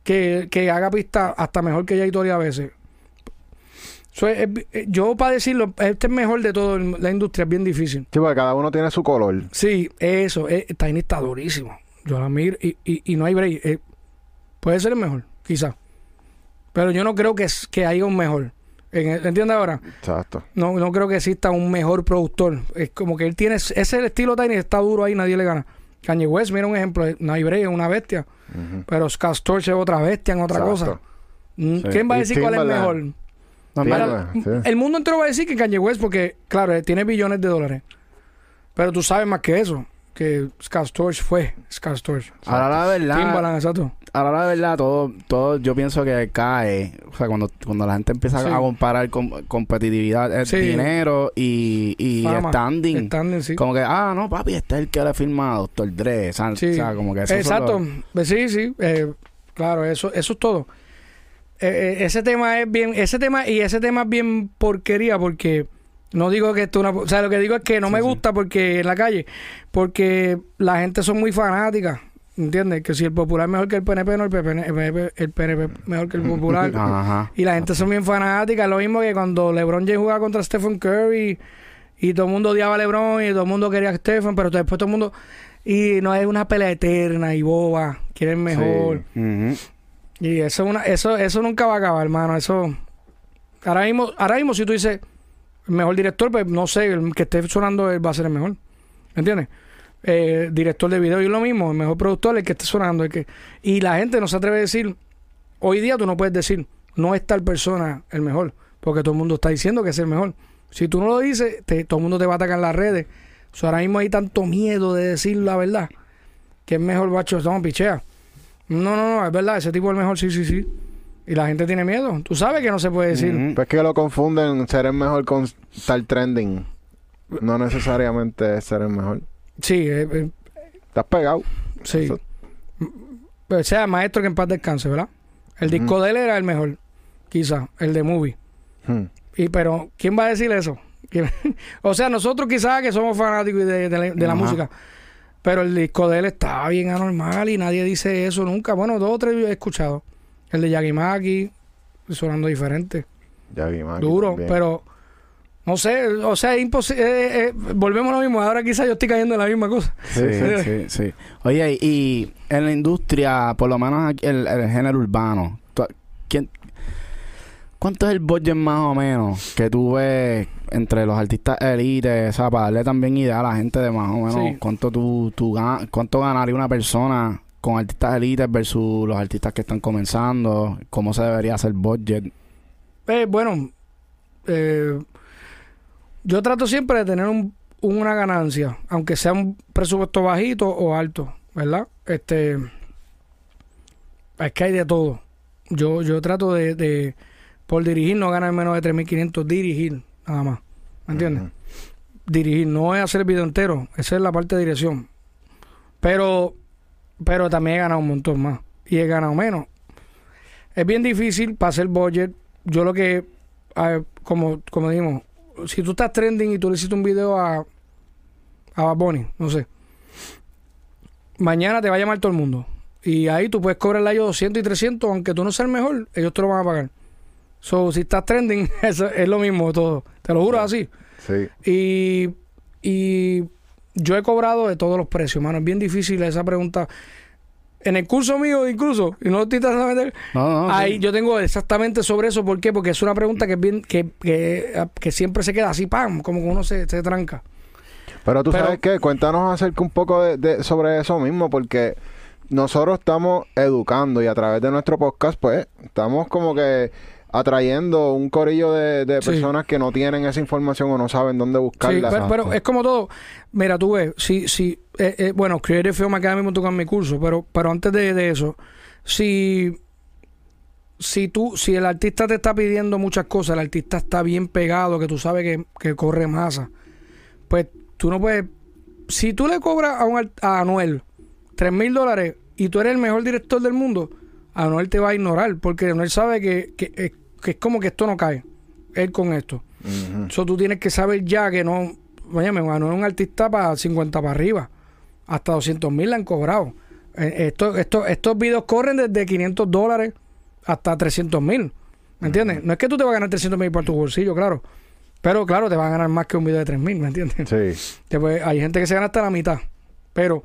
que, que haga pista hasta mejor que Yaitoli a veces. So, es- es- yo para decirlo, este es mejor de todo en la industria, es bien difícil. Sí, porque cada uno tiene su color. Sí, eso, eh, Tiny está durísimo. Yo la miro y, y, y no hay break. eh, puede ser el mejor, quizá. Pero yo no creo que, es- que haya un mejor. ¿Entiendes ahora? Exacto. No, no creo que exista un mejor productor. Es como que él tiene... Ese es el estilo Tiny, está duro ahí, nadie le gana. Kanye West, mira un ejemplo. No hay break, es una bestia. Ujú. Pero Scott Storch es otra bestia en otra Exacto. cosa. Mm, Sí. ¿Quién va a decir cuál es mejor? No, Para- sí. El mundo entero va a decir que Kanye West porque, claro, tiene billones de dólares. Pero tú sabes más que eso. Que Scott Storch fue Scott Storch. ahora la verdad, Timbaland, exacto. ahora la verdad, todo, todo yo pienso que cae, o sea, cuando, cuando la gente empieza Sí. a comparar com- competitividad, Sí. dinero y, y Fama. standing. Standing, sí. Como que, ah, no, papi, este es el que le firma a Dr. Dre. O sea, Sí. o sea, como que eso Exacto. Pues Sí, sí. eh, claro, eso, eso es todo. Eh, eh, ese tema es bien, ese tema, y ese tema es bien porquería porque no digo que esto es una, o sea, lo que digo es que no me gusta porque en la calle, porque la gente son muy fanáticas, ¿entiendes? Que si el popular es mejor que el PNP, no el PNP, el PNP, el PNP mejor que el popular. Ajá. Y la gente son bien fanáticas. Lo mismo que cuando LeBron James jugaba contra Stephen Curry y todo el mundo odiaba a LeBron y todo el mundo quería a Stephen, pero después todo el mundo. Y no es una pelea eterna y boba. Quieren mejor. Y eso, es una, eso, eso nunca va a acabar, hermano. Eso. Ahora mismo, ahora mismo, si tú dices mejor director, pues no sé, el que esté sonando va a ser el mejor. ¿Me entiendes? Eh, director de video y lo mismo, el mejor productor, el que esté sonando. El que, y la gente no se atreve a decir, hoy día tú no puedes decir, no es tal persona el mejor, porque todo el mundo está diciendo que es el mejor. Si tú no lo dices, todo el mundo te va a atacar en las redes. Ahora mismo hay tanto miedo de decir la verdad, que es mejor, bacho, no, pichea. No, no, no, es verdad, ese tipo es el mejor, sí, sí, sí. Y la gente tiene miedo. Tú sabes que no se puede decir. Ujú. Pues que lo confunden ser el mejor con estar trending. No necesariamente es ser el mejor. Sí, eh, eh, Estás pegado. sí. Eso- O sea, maestro que en paz descanse, ¿verdad? El disco de él era el mejor, quizá, el de Movie. Hmm. Y pero, ¿quién va a decir eso? ¿Quién- o sea, nosotros quizás que somos fanáticos de, de la, de la Ajá. música, pero el disco de él está bien anormal y nadie dice eso nunca. Bueno, dos o tres yo he escuchado. El de Yagimaki, sonando diferente, Yagi Maki duro, también. pero no sé, o sea, es imposible. volvemos a lo mismo. Ahora quizás yo estoy cayendo en la misma cosa. Sí, sí, sí. Oye, y en la industria, por lo menos aquí, el, el género urbano, ¿quién, ¿cuánto es el budget más o menos que tú ves entre los artistas elite? O sea, para darle también idea a la gente de más o menos Sí. cuánto tú, tú gan- cuánto ganaría una persona con artistas elites versus los artistas que están comenzando, cómo se debería hacer budget. Eh, bueno, eh, yo trato siempre de tener un- una ganancia, aunque sea un presupuesto bajito o alto, ¿verdad? Este, es que hay de todo. Yo, yo trato de, de, por dirigir, no ganar menos de 3.500, dirigir, nada más. ¿Me entiendes? Dirigir, no es hacer el video entero, esa es la parte de dirección. Pero, pero también he ganado un montón más y he ganado menos. Es bien difícil para hacer budget. Yo lo que, como, como dijimos, si tú estás trending y tú le hiciste un video a, a Bad Bunny, no sé, mañana te va a llamar todo el mundo. Y ahí tú puedes cobrarle a ellos 200 y 300, aunque tú no seas el mejor, ellos te lo van a pagar. So, si estás trending, eso es lo mismo todo. Te lo juro así. Sí. Y, y yo he cobrado de todos los precios, mano. Es bien difícil esa pregunta. En el curso mío, incluso, y no lo estoy tratando de meter, No, no, ahí sí. yo tengo exactamente sobre eso. ¿Por qué? Porque es una pregunta que es bien, que, que, que siempre se queda así, pam, como que uno se, se tranca. Pero tú Pero- sabes qué, cuéntanos acerca un poco de, de- sobre eso mismo, porque nosotros estamos educando y a través de nuestro podcast, pues, estamos como que atrayendo un corillo de, de Sí. personas que no tienen esa información o no saben dónde Sí, buscarla. pero, pero es como todo. Mira, tú ves, si, si, eh, eh, bueno, Creative Film Academy con mi curso, pero, pero antes de, de eso, si, si tú, si el artista te está pidiendo muchas cosas, el artista está bien pegado, que tú sabes que, que corre masa, pues tú no puedes, si tú le cobras a, un, a Anuel tres mil dólares y tú eres el mejor director del mundo, Anuel te va a ignorar, porque Anuel sabe que, que, que es como que esto no cae, él con esto. Eso tú tienes que saber ya que no. Oye, me ganó un artista para 50 para arriba. Hasta 200 mil le han cobrado. Eh, Esto, esto, estos videos corren desde 500 dólares hasta 300 mil. ¿Me entiendes? No es que tú te vas a ganar 300 mil por tu bolsillo, claro. Pero claro, te van a ganar más que un video de 3 mil, ¿me entiendes? Sí. Después, hay gente que se gana hasta la mitad. Pero,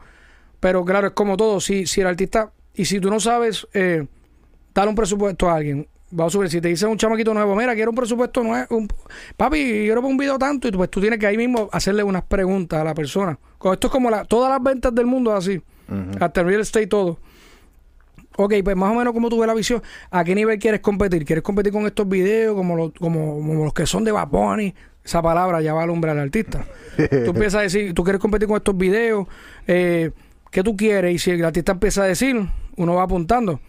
pero claro, es como todo. Si, si el artista, y si tú no sabes eh, dar un presupuesto a alguien, vamos a subir, si te dice un chamaquito nuevo, mira, quiero un presupuesto nuevo, un, papi, quiero un video tanto, y pues tú tienes que ahí mismo hacerle unas preguntas a la persona. Esto es como la, todas las ventas del mundo así, Ujú. hasta el real estate todo. Ok, pues más o menos como tú ves la visión, ¿a qué nivel quieres competir? ¿Quieres competir con estos videos como los, como, como los que son de Bad Bunny? Esa palabra ya va a alumbrar al artista. tú empiezas a decir, tú quieres competir con estos videos, eh, ¿qué tú quieres? Y si el artista empieza a decir, uno va apuntando.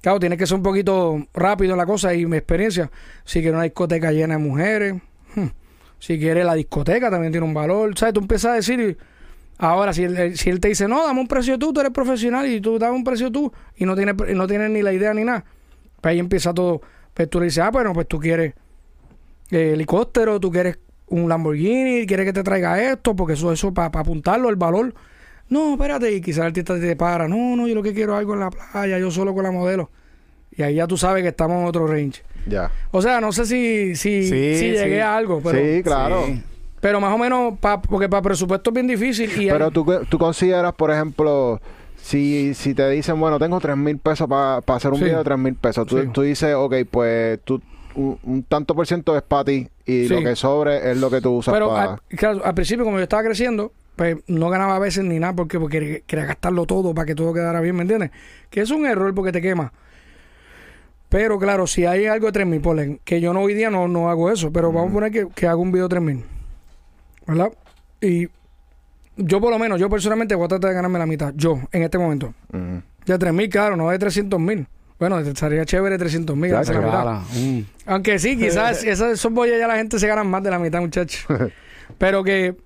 Claro, tiene que ser un poquito rápido la cosa y mi experiencia. Si quieres una discoteca llena de mujeres, hmm, si quieres la discoteca también tiene un valor. ¿Sabes? Tú empiezas a decir, ahora si él, si él te dice, no, dame un precio tú, tú eres profesional y tú dame un precio tú y no tienes, no tienes ni la idea ni nada. Pues ahí empieza todo. Pues tú le dices, ah, bueno, pues tú quieres eh, helicóptero, tú quieres un Lamborghini, quieres que te traiga esto, porque eso, eso para apuntarlo, el valor. No, espérate, y quizás el artista te para. No, no, yo lo que quiero es algo en la playa, yo solo con la modelo. Y ahí ya tú sabes que estamos en otro range. Ya. O sea, no sé si, si, Sí, si llegué sí. a algo, pero, sí, claro. Sí. pero más o menos, pa- porque para presupuesto es bien difícil. Y Pero hay- tú, tú consideras, por ejemplo, si, si te dicen, bueno, tengo tres mil pesos para hacer un video de tres mil pesos, tú, tú dices, ok, pues tú, un, un tanto por ciento es para ti y Sí. lo que sobre es lo que tú usas Pero para... al, claro, al principio, como yo estaba creciendo, pues no ganaba a veces ni nada porque, porque quería, gastarlo todo para que todo quedara bien, ¿me entiendes? Que es un error porque te quema. Pero claro, si hay algo de 3000, ponle, que yo no hoy día no, no hago eso, pero vamos a poner que, que hago un video de 3000. ¿Verdad? Y yo por lo menos, yo personalmente voy a tratar de ganarme la mitad, yo, en este momento. Ujú. De 3 mil, claro, no de 300 mil. Bueno, estaría chévere 300 mil. Ya. Mm. Aunque sí, quizás esas esos bollas ya la gente se ganan más de la mitad, muchachos. Pero que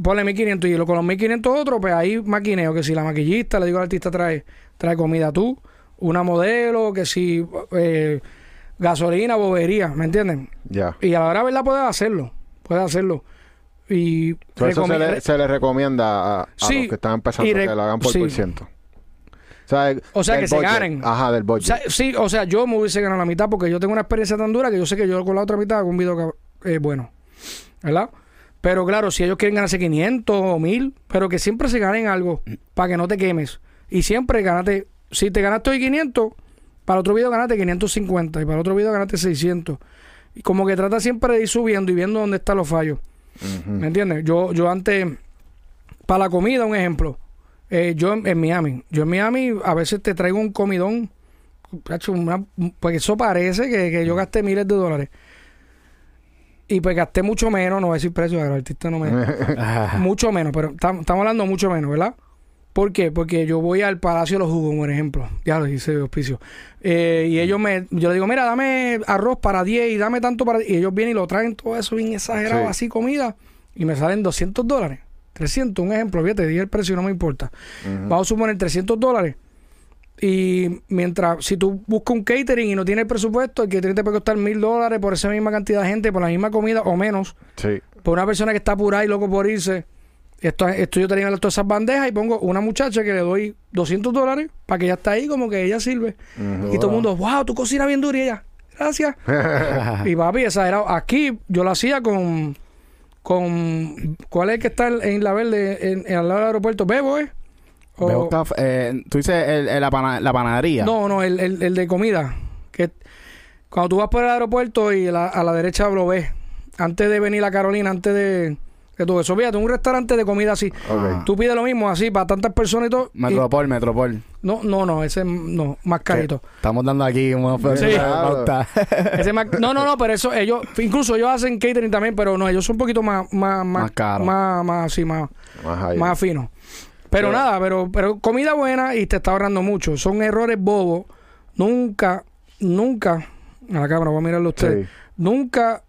ponle 1500 y lo, con los 1500 otros, pues ahí maquineo. Que si la maquillista, le digo al artista, trae, trae comida tú, una modelo, que si eh, gasolina, bobería, ¿me entienden? Ya. Y a la hora de verdad puedes hacerlo, puedes hacerlo. Y So, eso se le, se le recomienda a, a Sí, los que están empezando que lo hagan por sí. por ciento. O sea, O sea, que se ganen. Ajá, del O budget. sea, sí, o sea, yo me hubiese ganado la mitad porque yo tengo una experiencia tan dura que yo sé que yo con la otra mitad hago un video que, eh, bueno, ¿verdad? Pero claro, si ellos quieren ganarse 500 o 1000, pero que siempre se ganen algo para que no te quemes. Y siempre ganate, si te ganaste hoy 500, para otro video ganaste 550 y para otro video ganaste 600. Y como que trata siempre de ir subiendo y viendo dónde están los fallos. ¿Me entiendes? Yo, yo antes, para la comida, un ejemplo. eh, yo en, en Miami, yo en Miami a veces te traigo un comidón, una- pues eso parece que, que yo gasté miles de dólares. Y pues gasté mucho menos, no voy a decir precio, el artista no me... mucho menos, pero tam- estamos hablando mucho menos, ¿verdad? ¿Por qué? Porque yo voy al Palacio de los Jugos, por ejemplo. Ya lo hice de auspicio. Eh, y ellos me... Yo le digo, mira, dame arroz para 10 y dame tanto para... Y ellos vienen y lo traen todo eso bien exagerado, Sí. así comida. Y me salen 200 dólares. 300, un ejemplo. Fíjate, dije el precio, no me importa. Vamos a suponer 300 dólares. Y mientras, si tú buscas un catering y no tienes presupuesto, el catering te puede costar mil dólares por esa misma cantidad de gente, por la misma comida o menos Sí. por una persona que está apurada y loco por irse. Esto, esto yo tenía todas esas bandejas y pongo una muchacha que le doy 200 dólares para que ella está ahí como que ella sirve. Y todo el mundo, wow, tú cocinas bien duro y ella, gracias. y papi, exagerado. Aquí yo lo hacía con, con, ¿cuál es el que está en, en la verde, en, en al lado del aeropuerto? Bebo, ¿eh? O- Bebo café, eh, tú dices el- el- la, pana- la panadería. no, no, el, el, el de comida. Que cuando tú vas por el aeropuerto y la- a la derecha lo ves, antes de venir a Carolina, antes de que tú eso, fíjate, un restaurante de comida así. Ok. Tú pides lo mismo así para tantas personas y todo. y- Metropol, Metropol. no, no, no, ese no, más carito. Estamos dando aquí unos Sí. Ese más- no, no, no, pero eso ellos, incluso ellos hacen catering también, pero no, ellos son un poquito más, más, más, Más caro. más, más, sí, más, Más más fino. Pero nada, pero, pero comida buena y te está ahorrando mucho. Son errores bobos. Nunca, nunca, a la cámara, voy a mirarlo usted. Sí. Nunca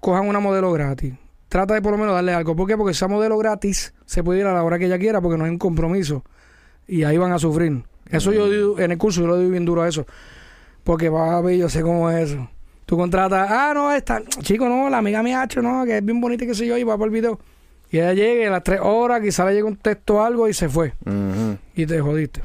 cojan una modelo gratis. Trata de por lo menos darle algo. ¿Por qué? Porque esa modelo gratis se puede ir a la hora que ella quiera porque no hay un compromiso. Y ahí van a sufrir. Eso yo digo, en el curso yo lo digo bien duro a eso. Porque papi, yo sé cómo es eso. Tú contratas, ah, no, esta, chico, no, la amiga mía, hacho, no, que es bien bonita qué sé yo, y va por el video. Y ella llega y a las tres horas, quizá le llega un texto o algo y se fue. Y te jodiste.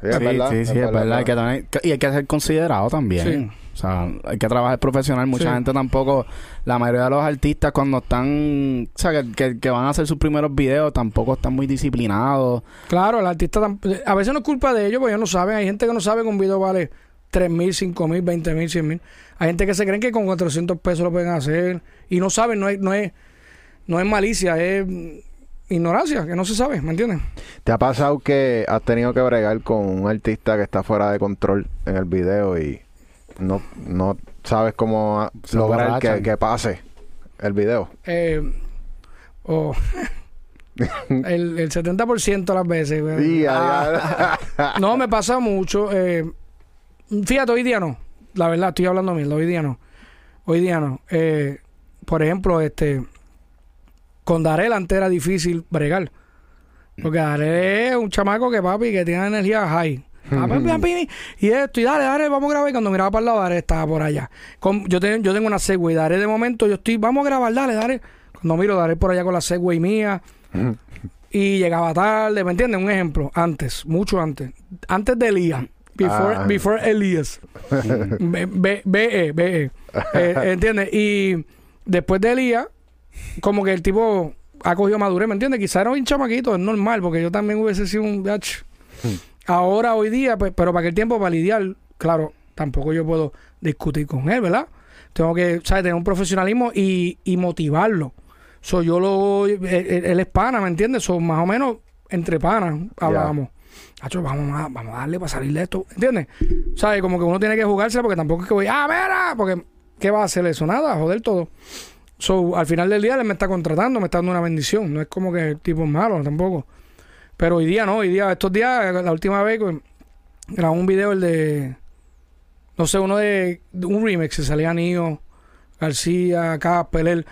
Sí, es Sí, verdad, sí, sí, es verdad. Hay que tener- y hay que ser considerado también. O sea, hay que trabajar profesional. Mucha Sí. gente tampoco, la mayoría de los artistas cuando están, o sea, que, que- que van a hacer sus primeros videos tampoco están muy disciplinados. Claro, el artista a veces no es culpa de ellos, porque ellos no saben. Hay gente que no sabe que un video vale 3 mil, 5 mil, 20 mil, 100 mil. Hay gente que se creen que con 400 pesos lo pueden hacer y no saben, no es, no es, no es malicia, es ignorancia, que no se sabe, ¿me entiendes? ¿Te ha pasado que has tenido que bregar con un artista que está fuera de control en el video y no, no sabes cómo Se lograr que, que pase el video? Eh, o el, el 70% de las veces. Y ya- No, me pasa mucho. eh, fíjate, hoy día no. La verdad, estoy hablando mierda. Hoy día no. Hoy día no. Eh, por ejemplo, este. Con Darel antes era difícil bregar. Porque Darel es un chamaco que papi, que tiene energía high. Papi, y esto, y dale, dale, vamos a grabar. Y cuando miraba para el lado, Darel estaba por allá. Con- yo, tengo, yo tengo una Segway. Darel de momento, yo estoy, vamos a grabar, dale, dale. Cuando miro, Darel por allá con la Segway mía. y llegaba tarde, ¿me entiendes? Un ejemplo, antes, mucho antes, antes de Elías, before, Ah. before Elías, BE, BE, Eh, ¿entiendes? Y después de Elías, como que el tipo ha cogido madurez, ¿me entiendes? Quizá era un chamaquito, es normal, porque yo también hubiese sido un... ach. Ahora, hoy día, pues, pero para aquel tiempo, para lidiar, claro, tampoco yo puedo discutir con él, ¿verdad? Tengo que, ¿sabes? Tener un profesionalismo y, y motivarlo. So, yo lo... Él, él- él es pana, ¿me entiendes? So, más o menos entre panas hablábamos. Hacho, vamos, a, vamos a darle para salir de esto, ¿entiendes? ¿Sabes? Como que uno tiene que jugársela porque tampoco es que voy, ah, mira, porque ¿qué va a hacer eso? Nada, joder todo. So, al final del día él me está contratando, me está dando una bendición. No es como que el tipo es malo tampoco. Pero hoy día no, hoy día, estos días, la última vez, pues, grabó un video el de no sé, uno de, un remix, se salía Nio, García, Casper, él.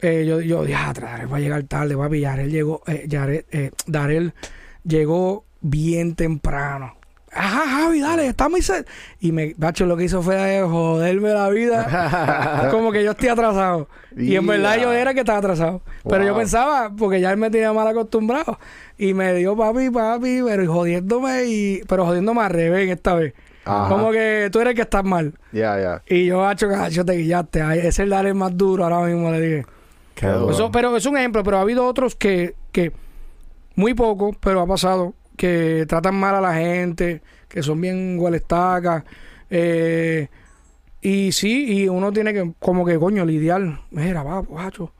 Eh, yo, yo, ya, Darel va a llegar tarde, papi. Yarel llegó, eh, eh, Darel llegó bien temprano. Ajá, Javi, dale, está muy set. Y me, Bacho, lo que hizo fue eh, joderme la vida. como que yo estoy atrasado. Y en verdad yo era que estaba atrasado. Pero yo pensaba, porque ya él me tenía mal acostumbrado. Y me dio papi, papi, pero y jodiéndome, y, pero jodiéndome al revés esta vez. Ajá. Como que tú eres el que estás mal. Ya, ya. Y yo, hacho, cacho, te guillaste. Ese es el Darel más duro ahora mismo, le dije. Qué duro. Eso- pero es un ejemplo, pero ha habido otros que, que muy poco, pero ha pasado, que tratan mal a la gente, que son bien gualestacas. Eh, y sí, y uno tiene que, como que, coño, lidiar. Mira, va, guacho.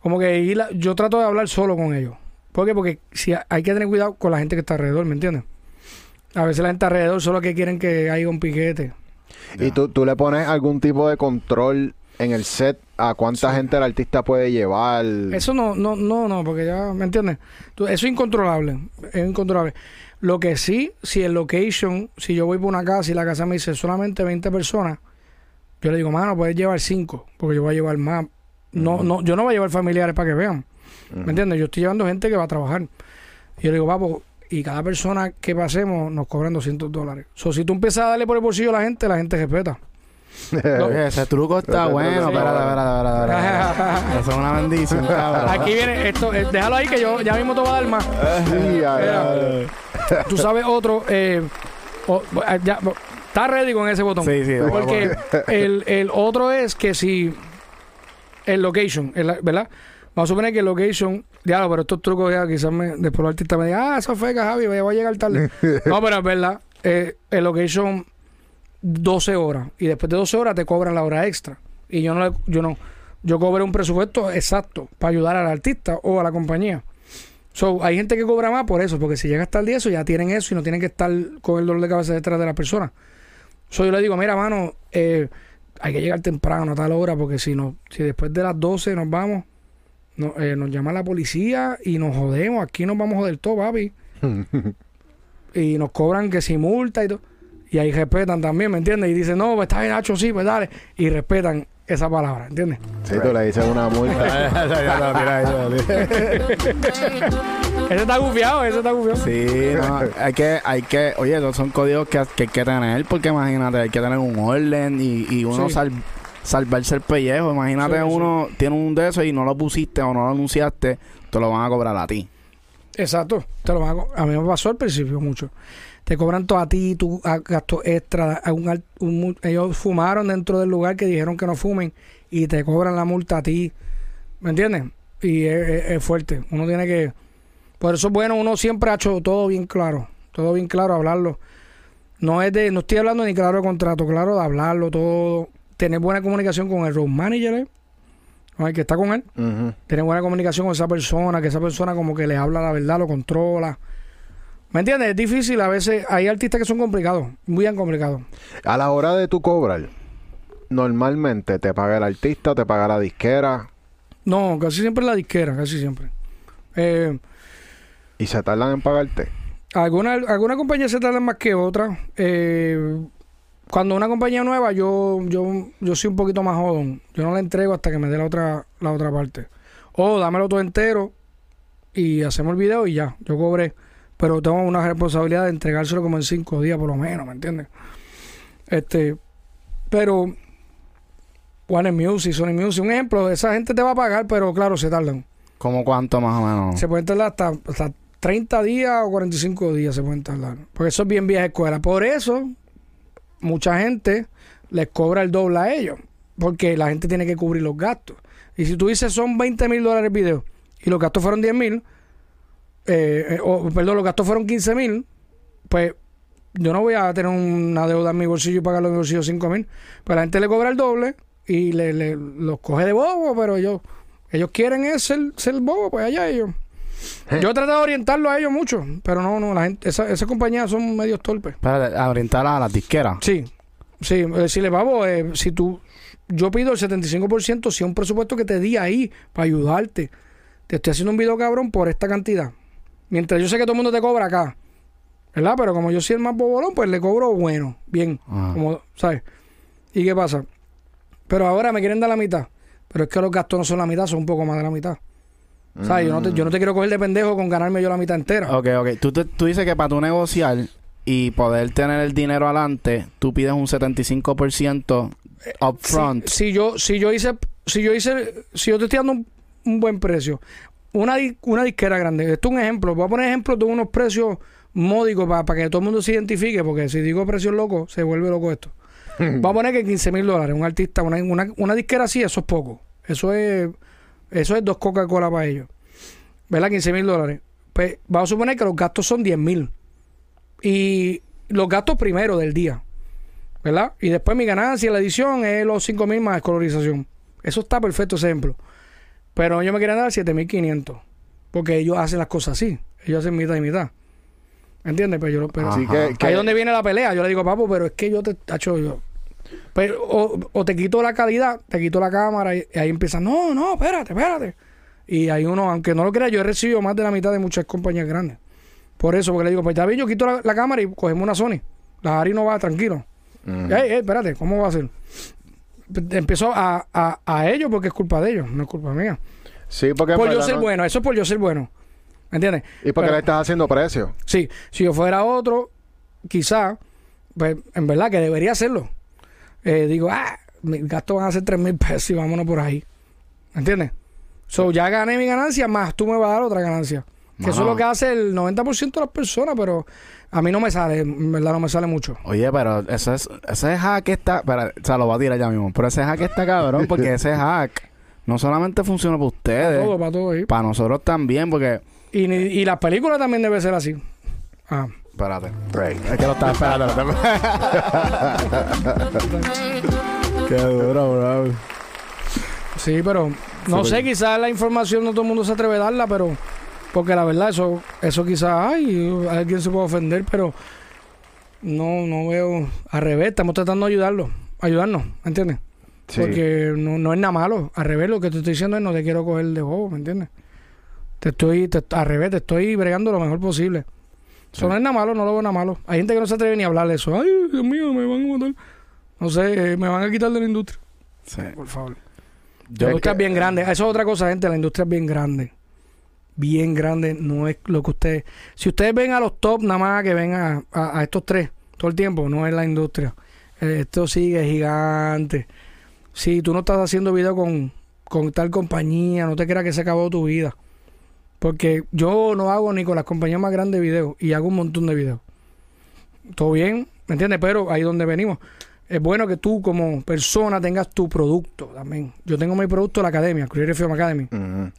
Como que ir yo trato de hablar solo con ellos. ¿Por qué? Porque si hay que tener cuidado con la gente que está alrededor, ¿me entiendes? A veces la gente alrededor solo que quieren que haya un piquete. ¿Y tú, tú le pones algún tipo de control en el set a cuánta gente el artista puede llevar? Eso no, no, no, no, porque ya, ¿me entiendes? Tú- Eso es incontrolable, es incontrolable. Lo que sí, si el location, si yo voy por una casa y la casa me dice solamente 20 personas, yo le digo, mano, puedes llevar 5, porque yo voy a llevar más. No, no, yo no voy a llevar familiares para que vean, ¿me entiendes? Yo estoy llevando gente que va a trabajar. Y yo le digo, papo, y cada persona que pasemos nos cobran 200 dólares. So, si tú empiezas a darle por el bolsillo a la gente, la gente respeta. Ese truco está bueno. Espérate, espérate. Eso es una bendición, cabrón. Aquí viene esto, eh, déjalo ahí que yo ya mismo te voy a dar más. Sí, ya, ya. Tú sabes otro, eh, o- eh, ya, está ready con ese botón. Sí, sí. Porque el, el otro es que si el location, el- ¿verdad? Vamos a suponer que el location, diablo, pero estos trucos ya quizás me, después el artista me diga, ah, esa feca, Javi, voy a llegar tarde. no, pero es verdad, eh, el location 12 horas y después de 12 horas te cobran la hora extra. Y yo no, yo no, yo cobré un presupuesto exacto para ayudar al artista o a la compañía. So, hay gente que cobra más por eso, porque si llega hasta el día eso ya tienen eso y no tienen que estar con el dolor de cabeza detrás de la persona. So, yo le digo, mira, mano, eh, hay que llegar temprano a tal hora, porque si no, si después de las 12 nos vamos, no, eh, nos llama la policía y nos jodemos, aquí nos vamos a joder todo, papi. y nos cobran que si multa y todo. Y ahí respetan también, ¿me entiendes? Y dicen, no, pues está bien, Nacho, sí, pues dale. Y respetan esa palabra, ¿entiendes? Sí, tú le dices una multa. Ese está gufiado, ese está gufiado. Sí, no, hay que, hay que, oye, esos son códigos que, que hay que tener, porque imagínate, hay que tener un orden y, y uno Sí. sal- salvarse el pellejo. Imagínate, Sí, sí. uno tiene un de esos y no lo pusiste o no lo anunciaste, te lo van a cobrar a ti. Exacto. Te lo van a, a mí me pasó al principio mucho. Te cobran todo a ti, tu a- gasto extra. un un ellos fumaron dentro del lugar que dijeron que no fumen y te cobran la multa a ti. ¿Me entiendes? Y es, es- es fuerte. Uno tiene que... Por eso es bueno, uno siempre ha hecho todo bien claro. Todo bien claro, hablarlo. No es de, no estoy hablando ni claro de contrato, claro de hablarlo todo. Tener buena comunicación con el road manager, ¿eh? con el que está con él tener buena comunicación con esa persona, que esa persona como que le habla la verdad, lo controla. ¿Me entiendes? Es difícil, a veces hay artistas que son complicados, muy bien complicados. A la hora de tu cobrar, normalmente te paga el artista, te paga la disquera No, casi siempre la disquera, casi siempre. Eh, y se tardan en pagarte. algunas alguna compañía se tardan más que otras. Eh, cuando una compañía nueva, yo, yo, yo soy un poquito más jodón. Yo no la entrego hasta que me dé la otra, la otra parte. O dámelo todo entero y hacemos el video y ya, yo cobré. Pero tengo una responsabilidad de entregárselo como en cinco días por lo menos, ¿me entiendes? Este, pero Warner Music, Sony Music, un ejemplo, esa gente te va a pagar, pero claro, se tardan. ¿Cómo cuánto más o menos? Se pueden tardar hasta, hasta 30 días o 45 días se pueden tardar. Porque eso es bien vieja escuela. Por eso, mucha gente les cobra el doble a ellos. Porque la gente tiene que cubrir los gastos. Y si tú dices son 20 mil dólares el video y los gastos fueron 10 mil, eh, eh, o perdón, los gastos fueron 15 mil, pues yo no voy a tener una deuda en mi bolsillo y pagarlo en mi bolsillo 5 mil. Pues la gente le cobra el doble y le, le- los coge de bobo, pero ellos, ellos quieren es ser, ser bobo, pues allá ellos. Yo he tratado de orientarlo a ellos mucho, pero no, no, la gente, esa, esas compañías son medios torpes. Espérate, a orientar a las disqueras. Sí, sí, decirle, vamos, eh, si tú, yo pido el 75%, si es un presupuesto que te di ahí para ayudarte. Te estoy haciendo un video cabrón por esta cantidad. Mientras yo sé que todo el mundo te cobra acá, ¿Verdad? Pero como yo soy el más bobolón, pues le cobro bueno, bien. Ah. Como, ¿sabes? ¿Y qué pasa? Pero ahora me quieren dar la mitad. Pero es que los gastos no son la mitad, son un poco más de la mitad. ¿Sabes? Yo, no te, yo no te quiero coger de pendejo con ganarme yo la mitad entera. Ok, ok. Tú, tú, tú dices que para tú negociar y poder tener el dinero adelante, tú pides un 75% upfront. Si, si yo, si yo hice, si yo hice, si yo te estoy dando un, un buen precio, una, una disquera grande, esto es un ejemplo, voy a poner ejemplos de unos precios módicos para, para que todo el mundo se identifique, porque si digo precios locos, se vuelve loco esto. Vamos a poner que 15 mil dólares, un artista, una, una, una disquera así, eso es poco. Eso es, eso es dos Coca-Cola para ellos. ¿Verdad? 15 mil dólares. Pues vamos a suponer que los gastos son 10 mil. Y los gastos primero del día. ¿Verdad? Y después mi ganancia en la edición es los 5 mil más colorización. Eso está perfecto ese ejemplo. Pero ellos me quieren dar 7.500. Porque ellos hacen las cosas así. Ellos hacen mitad y mitad. ¿Entiendes? Pero yo lo- pero. Así que, que- Ahí es donde viene la pelea. Yo le digo, papo, pero es que yo te tacho yo. Pero, o, o te quito la calidad, te quito la cámara y, y ahí empiezan, no, no, espérate, espérate. Y hay uno, aunque no lo crea, yo he recibido más de la mitad de muchas compañías grandes. Por eso, porque le digo, pues está bien, yo quito la, la cámara y cogemos una Sony. La Ari no va tranquilo. Ey, ey, espérate, ¿cómo va a ser? Empezó a, a, a ellos porque es culpa de ellos, no es culpa mía. Sí, porque Por yo ser no- bueno, eso es por yo ser bueno. ¿Me entiendes? Y porque Pero- le estás haciendo precio. Sí, si yo fuera otro, quizá, pues en verdad que debería hacerlo. Eh, digo, ah, mis gastos van a ser 3 mil pesos y vámonos por ahí. ¿Entiendes? So, ya gané mi ganancia, más tú me vas a dar otra ganancia. Que eso es lo que hace el 90% de las personas, pero a mí no me sale, en verdad no me sale mucho. Oye, pero ese, es, ese hack está... Espera, o sea, lo voy a tirar ya mismo. Pero ese hack está cabrón porque ese hack no solamente funciona para Para ustedes, todo, para todo para nosotros también, porque... Y, y las películas también debe ser así. Ah. Espérate. Break. Es que lo estaba esperando. Qué duro, bro. Sí, pero no sé, quizás la información no todo el mundo se atreve a darla, pero porque la verdad eso eso quizás ay, alguien se puede ofender, pero no no veo al revés, estamos tratando de ayudarlo, ayudarnos, ¿entiendes? Sí. Porque no, no es nada malo, al revés lo que te estoy diciendo es no te quiero coger de bobo, ¿me entiendes? Te estoy te- al revés, te estoy bregando lo mejor posible. Eso no es nada malo, no lo veo nada malo. Hay gente que no se atreve ni a hablar de eso. Ay, Dios mío, me van a matar. No sé, eh, me van a quitar de la industria. Sí. Por favor. Yo- La industria es bien grande. Eso es otra cosa, gente. La industria es bien grande. Bien grande. No es lo que ustedes... Si ustedes ven a los top, nada más que ven a, estos tres todo el tiempo, no es la industria. Esto sigue gigante. Si tú no estás haciendo video con, con tal compañía, no te creas que se acabó tu vida. Porque yo no hago ni con las compañías más grandes videos y hago un montón de videos. Todo bien, ¿me entiendes? Pero ahí donde venimos. Es bueno que tú como persona tengas tu producto también. Yo tengo mi producto en la academia, Creative Film Academy.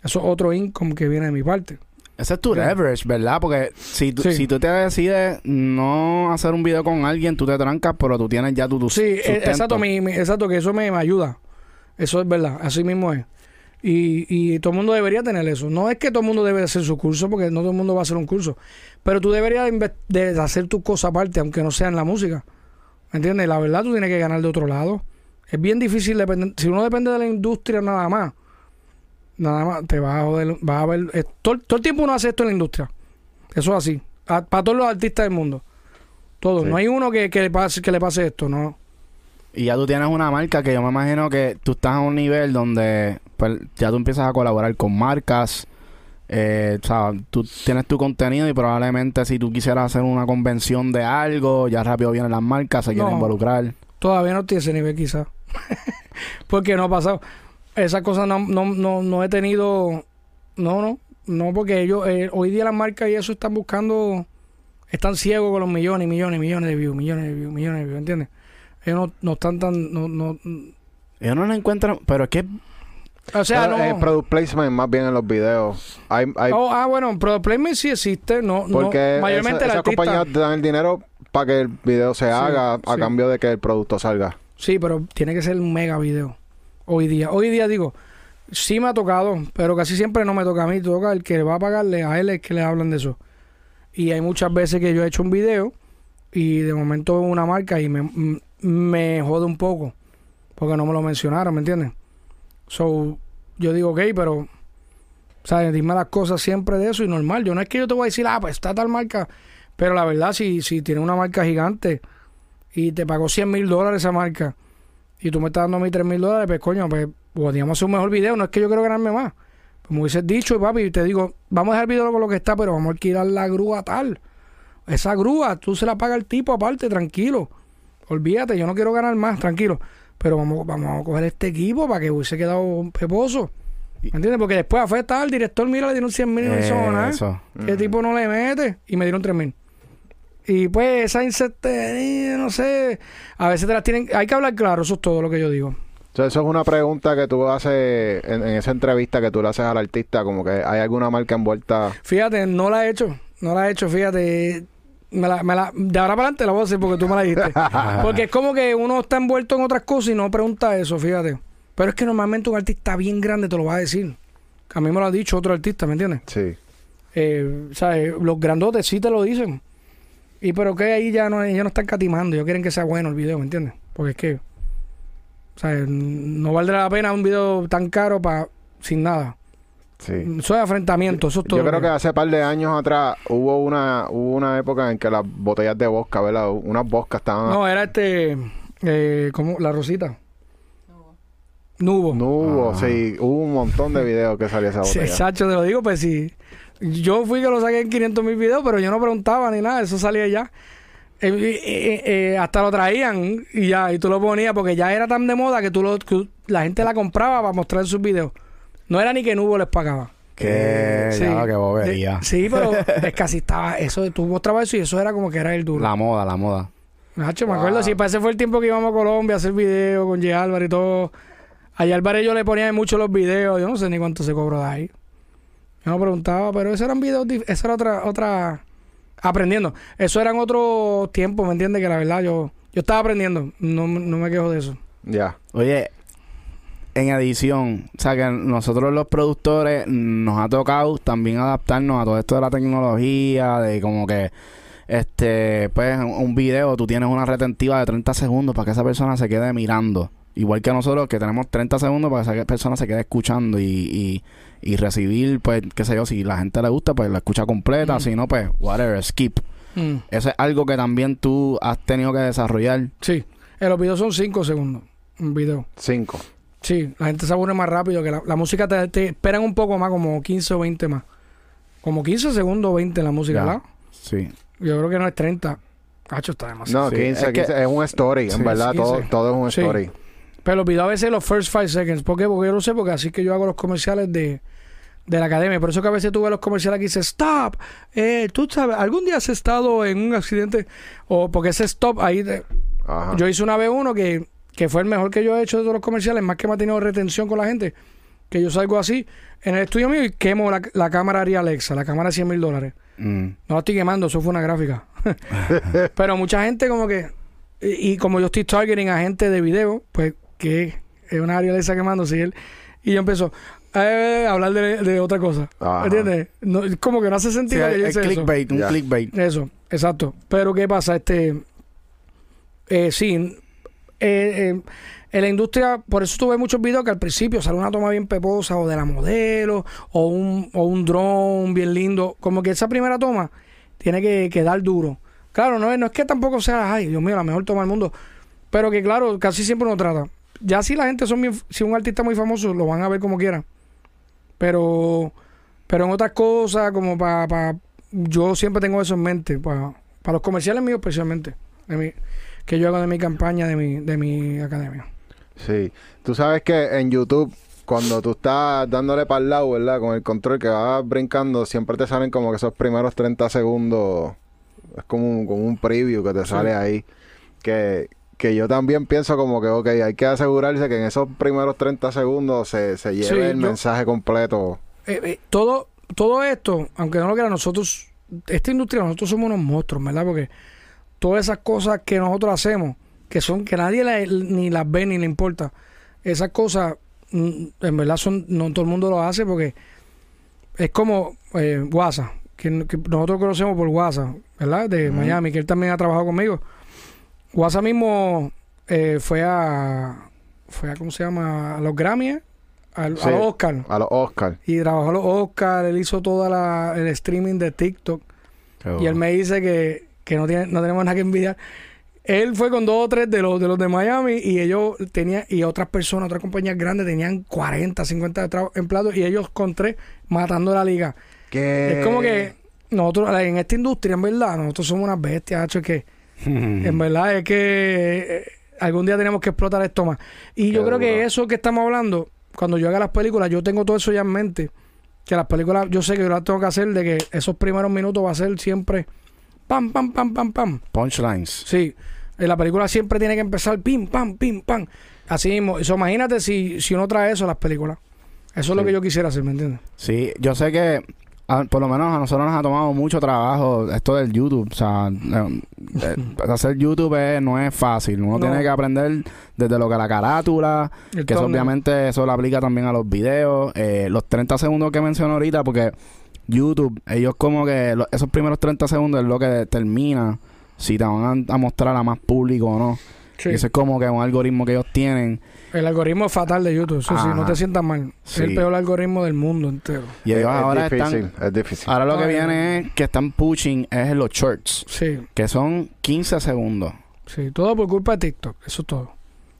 Eso es otro income que viene de mi parte. Ese es tu leverage, ¿verdad? Porque si tú, Sí. si tú te decides no hacer un video con alguien, tú te trancas, pero tú tienes ya tu, tu Sí, sustento. exacto, mi, mi- exacto, que eso me, me ayuda. Eso es verdad, así mismo es. Y, y todo el mundo debería tener eso. No es que todo el mundo debe hacer su curso, porque no todo el mundo va a hacer un curso. Pero tú deberías de inve- de hacer tu cosa aparte, aunque no sea en la música. ¿Me entiendes? La verdad, tú tienes que ganar de otro lado. Es bien difícil depender. Si uno depende de la industria nada más, nada más, te vas a joder. Vas a ver. es- todo, todo el tiempo uno hace esto en la industria. Eso es así. A- para todos los artistas del mundo. Todos. Sí. No hay uno que, que le pase, que le pase esto, no. Y ya tú tienes una marca que yo me imagino que tú estás a un nivel donde pues, ya tú empiezas a colaborar con marcas. Eh, o sea, tú tienes tu contenido y probablemente si tú quisieras hacer una convención de algo, ya rápido vienen las marcas, se quieren No. involucrar. Todavía no estoy a ese nivel quizás. porque no ha pasado. Esas cosas no, no, no, no he tenido... No, no. No, porque ellos... eh, hoy día las marcas y eso están buscando... Están ciegos con los millones, millones, millones de views, millones de views, millones de views, ¿entiendes? Ellos no, no están tan... No, no, Ellos no lo encuentran, pero es que o sea, no... eh, product placement más bien en los videos. Hay, hay, Oh, ah, bueno, Product Placement sí existe, no, no porque mayormente esa- esas compañías te dan el dinero para que el video se Sí, haga a sí. cambio de que el producto salga. Sí, pero tiene que ser un mega video. Hoy día. Hoy día digo, sí me ha tocado, pero casi siempre no me toca a mí. Toca el que va a pagarle, a él es que le hablan de eso. Y hay muchas veces que yo he hecho un video y de momento una marca y me, me jode un poco. Porque no me lo mencionaron, ¿me entiendes? So, yo digo, ok, pero... ¿Sabes? Dime las cosas siempre de eso y normal. Yo no es que yo te voy a decir, ah, pues está tal marca. Pero la verdad, si, si tienes una marca gigante y te pagó 100 mil dólares esa marca y tú me estás dando a mí 3 mil dólares, pues coño, pues podríamos hacer un mejor video. No es que yo quiero ganarme más. Como hubieses dicho, papi, te digo, vamos a dejar el video con lo que está, pero vamos a alquilar la grúa tal. Esa grúa, tú se la paga el tipo aparte, tranquilo. Olvídate, yo no quiero ganar más, tranquilo. Pero vamos, vamos a coger este equipo para que hubiese quedado un peposo. ¿Me entiendes? Porque después afecta al director, mira, le dieron 100 mil y no hizo nada. Eso. ¿Qué tipo no le mete? Y me dieron 3 mil. Y pues esa incertidumbre, no sé, a veces te las tienen... Hay que hablar claro, eso es todo lo que yo digo. Entonces, eso es una pregunta que tú haces en, en esa entrevista que tú le haces al artista, como que hay alguna marca envuelta. Fíjate, no la he hecho, no la he hecho, fíjate. Me la, me la- de ahora para adelante la voy a hacer porque tú me la dijiste. porque es como que uno está envuelto en otras cosas y no pregunta eso, fíjate. Pero es que normalmente un artista bien grande te lo va a decir. A mí me lo ha dicho otro artista, ¿me entiendes? Sí. Eh, ¿sabes? Los grandotes sí te lo dicen. Y pero que ahí ya no, ellos no están catimando, ellos quieren que sea bueno el video, ¿me entiendes? Porque es que, ¿sabes? No valdrá la pena un video tan caro para sin nada. Sí. Eso es afrentamiento, eso es todo. Yo creo que hace par de años atrás hubo una hubo una época en que las botellas de vodka, ¿verdad? Unas vodka estaban No, era este. Eh, ¿Cómo? La Rosita. Nubo. No hubo, Ah. sí, hubo un montón de videos que salía esa Sí, botella. exacto, te lo digo, pues sí. Yo fui que lo saqué en 500 mil videos, pero yo no preguntaba ni nada, eso salía ya. Eh, eh, eh, eh, hasta lo traían y ya, y tú lo ponías porque ya era tan de moda que tú lo, que la gente la compraba para mostrar en sus videos. No era ni que Nubo les pagaba. Qué, Sí. ya, qué bobería. De- sí, pero es que así estaba, eso, tú mostrabas eso y eso era como que era el duro. La moda, la moda. Nacho, me acuerdo, sí, para ese fue el tiempo que íbamos a Colombia a hacer videos con J. Álvarez y todo. Allá Álvarez yo le ponía mucho los videos, yo no sé ni cuánto se cobró de ahí. Yo no preguntaba, pero esos eran videos, eso era otra, otra, aprendiendo. Eso eran otros tiempos, ¿me entiendes? Que la verdad yo, yo estaba aprendiendo, no, no me quejo de eso. Ya. Oye, en edición, o sea que nosotros los productores nos ha tocado también adaptarnos a todo esto de la tecnología, de como que este, pues un- video, tú tienes una retentiva de 30 segundos para que esa persona se quede mirando. Igual que nosotros que tenemos 30 segundos para que esa persona se quede escuchando y, y, y recibir, pues, qué sé yo, si la gente le gusta, pues la escucha completa, Mm. si no, pues, whatever, skip. Mm, Eso es algo que también tú has tenido que desarrollar. sí, Eh, los videos son 5 segundos, un video. Cinco. Sí, la gente se aburre más rápido que la, la música te, te esperan un poco más, como 15 o 20 más. Como 15 segundos o 20 en la música, Ya. ¿verdad? Sí. Yo creo que no es 30. Cacho, está demasiado. No, Sí, 15, es que- 15, es un story, Sí, en verdad, 15. todo, todo es un Sí. story. Pero videos a veces los first five seconds. ¿Por qué? Porque yo lo sé, porque así que yo hago los comerciales de, de la academia. Por eso que a veces tú ves los comerciales que dice stop. Eh, tú sabes, algún día has estado en un accidente. O porque ese stop ahí. te- Ajá. Yo hice una vez uno que, que fue el mejor que yo he hecho de todos los comerciales, más que me ha tenido retención con la gente. Que yo salgo así en el estudio mío y quemo la, la cámara Ari Alexa, la cámara de 100 mil dólares. Mm. No la estoy quemando, eso fue una gráfica. Pero mucha gente como que... Y, y como yo estoy targeting a gente de video, pues que es una área de esa quemándose y él... Y yo empiezo eh, a hablar de, de otra cosa. Ajá. ¿Entiendes? No, como que no hace Sí, sentido que yo es hice eso. clickbait, un clickbait. Eso, exacto. Pero ¿qué pasa? Este, eh, sí, eh, eh, en la industria, por eso tuve muchos videos que al principio sale una toma bien peposa o de la modelo o un, o un dron bien lindo. Como que esa primera toma tiene que, que dar duro. Claro, no no es que tampoco sea, ay, Dios mío, la mejor toma del mundo. Pero que claro, casi siempre uno trata. Ya si la gente son bien, si un artista muy famoso, lo van a ver como quieran. Pero, pero en otras cosas, como para, yo siempre tengo eso en mente, para los comerciales míos especialmente, que yo hago de mi campaña, de mi, de mi academia. Sí. Tú sabes que en YouTube, cuando tú estás dándole para el lado, ¿verdad? Con el control que vas brincando, siempre te salen como que esos primeros 30 segundos. Es como un, como un preview que te Sí. sale ahí. Que, que yo también pienso como que, ok, hay que asegurarse que en esos primeros 30 segundos se, se lleve Sí, el yo- mensaje completo. Eh, eh, todo, todo esto, aunque no lo crean, nosotros, esta industria, nosotros somos unos monstruos, ¿verdad? Porque todas esas cosas que nosotros hacemos, que son, que nadie la- ni las ve ni le importa, esas cosas, mm, en verdad son, no todo el mundo lo hace porque es como eh, WhatsApp, que, que nosotros conocemos por WhatsApp, ¿verdad? De. Miami, que él también ha trabajado conmigo. WhatsApp mismo eh, fue a, fue a, ¿cómo se llama? A los Grammy, al, Sí. a los Oscar. A los Oscar. Y trabajó los Oscar, él hizo toda la, el streaming de TikTok. Qué Y él me dice que, que no, tiene, no tenemos nada que envidiar. Él fue con dos o tres de los de los de Miami y ellos tenían, y otras personas, otras compañías grandes tenían 40, 50 tra- empleados y ellos con tres matando la liga. ¿Qué? Es como que nosotros, en esta industria, en verdad, nosotros somos unas bestias, hacho, que en verdad es que eh, algún día tenemos que explotar esto más. Y Qué yo creo que eso que estamos hablando, cuando yo haga las películas, yo tengo todo eso ya en mente. Que las películas, yo sé que yo las tengo que hacer de que esos primeros minutos va a ser siempre pam, pam, pam, pam, pam. Punchlines. Sí, en la película siempre tiene que empezar pim, pam, pim, pam. Así mismo. Eso, imagínate si, si uno trae eso a las películas. Eso es lo que yo quisiera hacer, ¿me entiendes? Sí, yo sé que a- por lo menos a nosotros nos ha tomado mucho trabajo esto del YouTube. O sea, eh, eh, hacer YouTube es- no es fácil. Uno No. tiene que aprender desde lo que la carátula, El que eso obviamente eso lo aplica también a los videos. eh, los 30 segundos que menciono ahorita, porque YouTube, ellos como que lo- esos primeros 30 segundos es lo que determina si te van a, a mostrar a más público o no. Sí. Y Eso es como que un algoritmo que ellos tienen. El algoritmo es fatal de YouTube. Eso sí, no te sientas mal. Sí. Es el peor algoritmo del mundo entero. Y Es, ellos es ahora difícil, están... es difícil. Ahora lo que viene es que están pushing es en los shorts. Sí, que son 15 segundos. sí. Todo por culpa de TikTok. Eso es todo.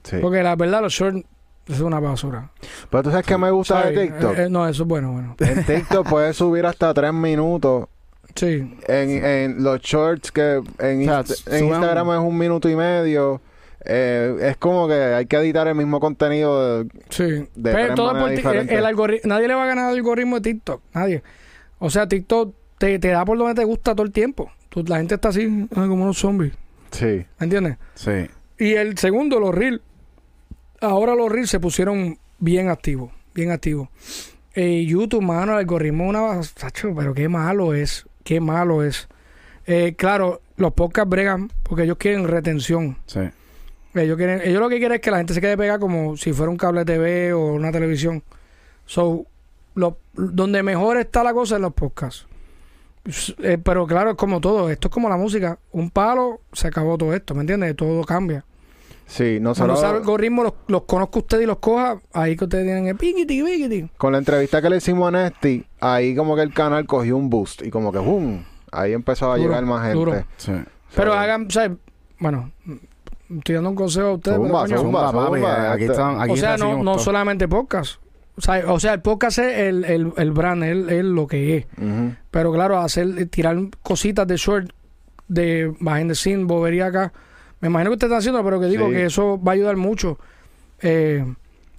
Sí. Porque la verdad, los shorts es una basura. Pero tú sabes que me gusta de. TikTok. Eh, eh, no, eso es bueno, bueno. En TikTok puedes subir hasta tres minutos. Sí. En, en los shorts que en, O sea, Inst- en Instagram es un minuto y medio. Eh, es como que hay que editar el mismo contenido. de- Sí. De Pero tres todo por el algoritmo, nadie le va a ganar al algoritmo de TikTok. Nadie. O sea, TikTok te, te da por donde te gusta todo el tiempo. Tú- la gente está así, como unos zombies. Sí. ¿Me entiendes? Sí. Y el segundo, los reels. Ahora los reels se pusieron bien activos. Bien activos. Eh, YouTube, mano, el algoritmo es una... Sacho, pero qué malo es. Qué malo es. Eh, claro, los podcasts bregan porque ellos quieren retención. Sí. Ellos, quieren, ellos lo que quieren es que la gente se quede pegada como si fuera un cable TV o una televisión. So, lo- donde mejor está la cosa en los podcasts. Eh, pero claro, es como todo. Esto es como la música. Un palo, se acabó todo esto, ¿me entiendes? Todo cambia. Sí, Cuando nosotros ese algoritmo los, los conozca usted y los coja, ahí que ustedes tienen el piquiti, piquiti. con la entrevista que le hicimos a Nesty, ahí como que el canal cogió un boost y como que ¡boom! Ahí empezó a Duro, llegar más gente. duro. Sí. Pero ¿Sabes? hagan, ¿sabes? Bueno, estoy dando un consejo a ustedes. pero, Zumba, coño, zumba. Zumba, zumba, aquí este- están, aquí o sea, no, no solamente podcast. O sea, o sea, el podcast es el, el, el brand, es, es lo que es. Pero claro, hacer, tirar cositas de short, de behind the scene, bobería acá. Me imagino que ustedes están haciendo, pero que digo Sí. que eso va a ayudar mucho. Eh,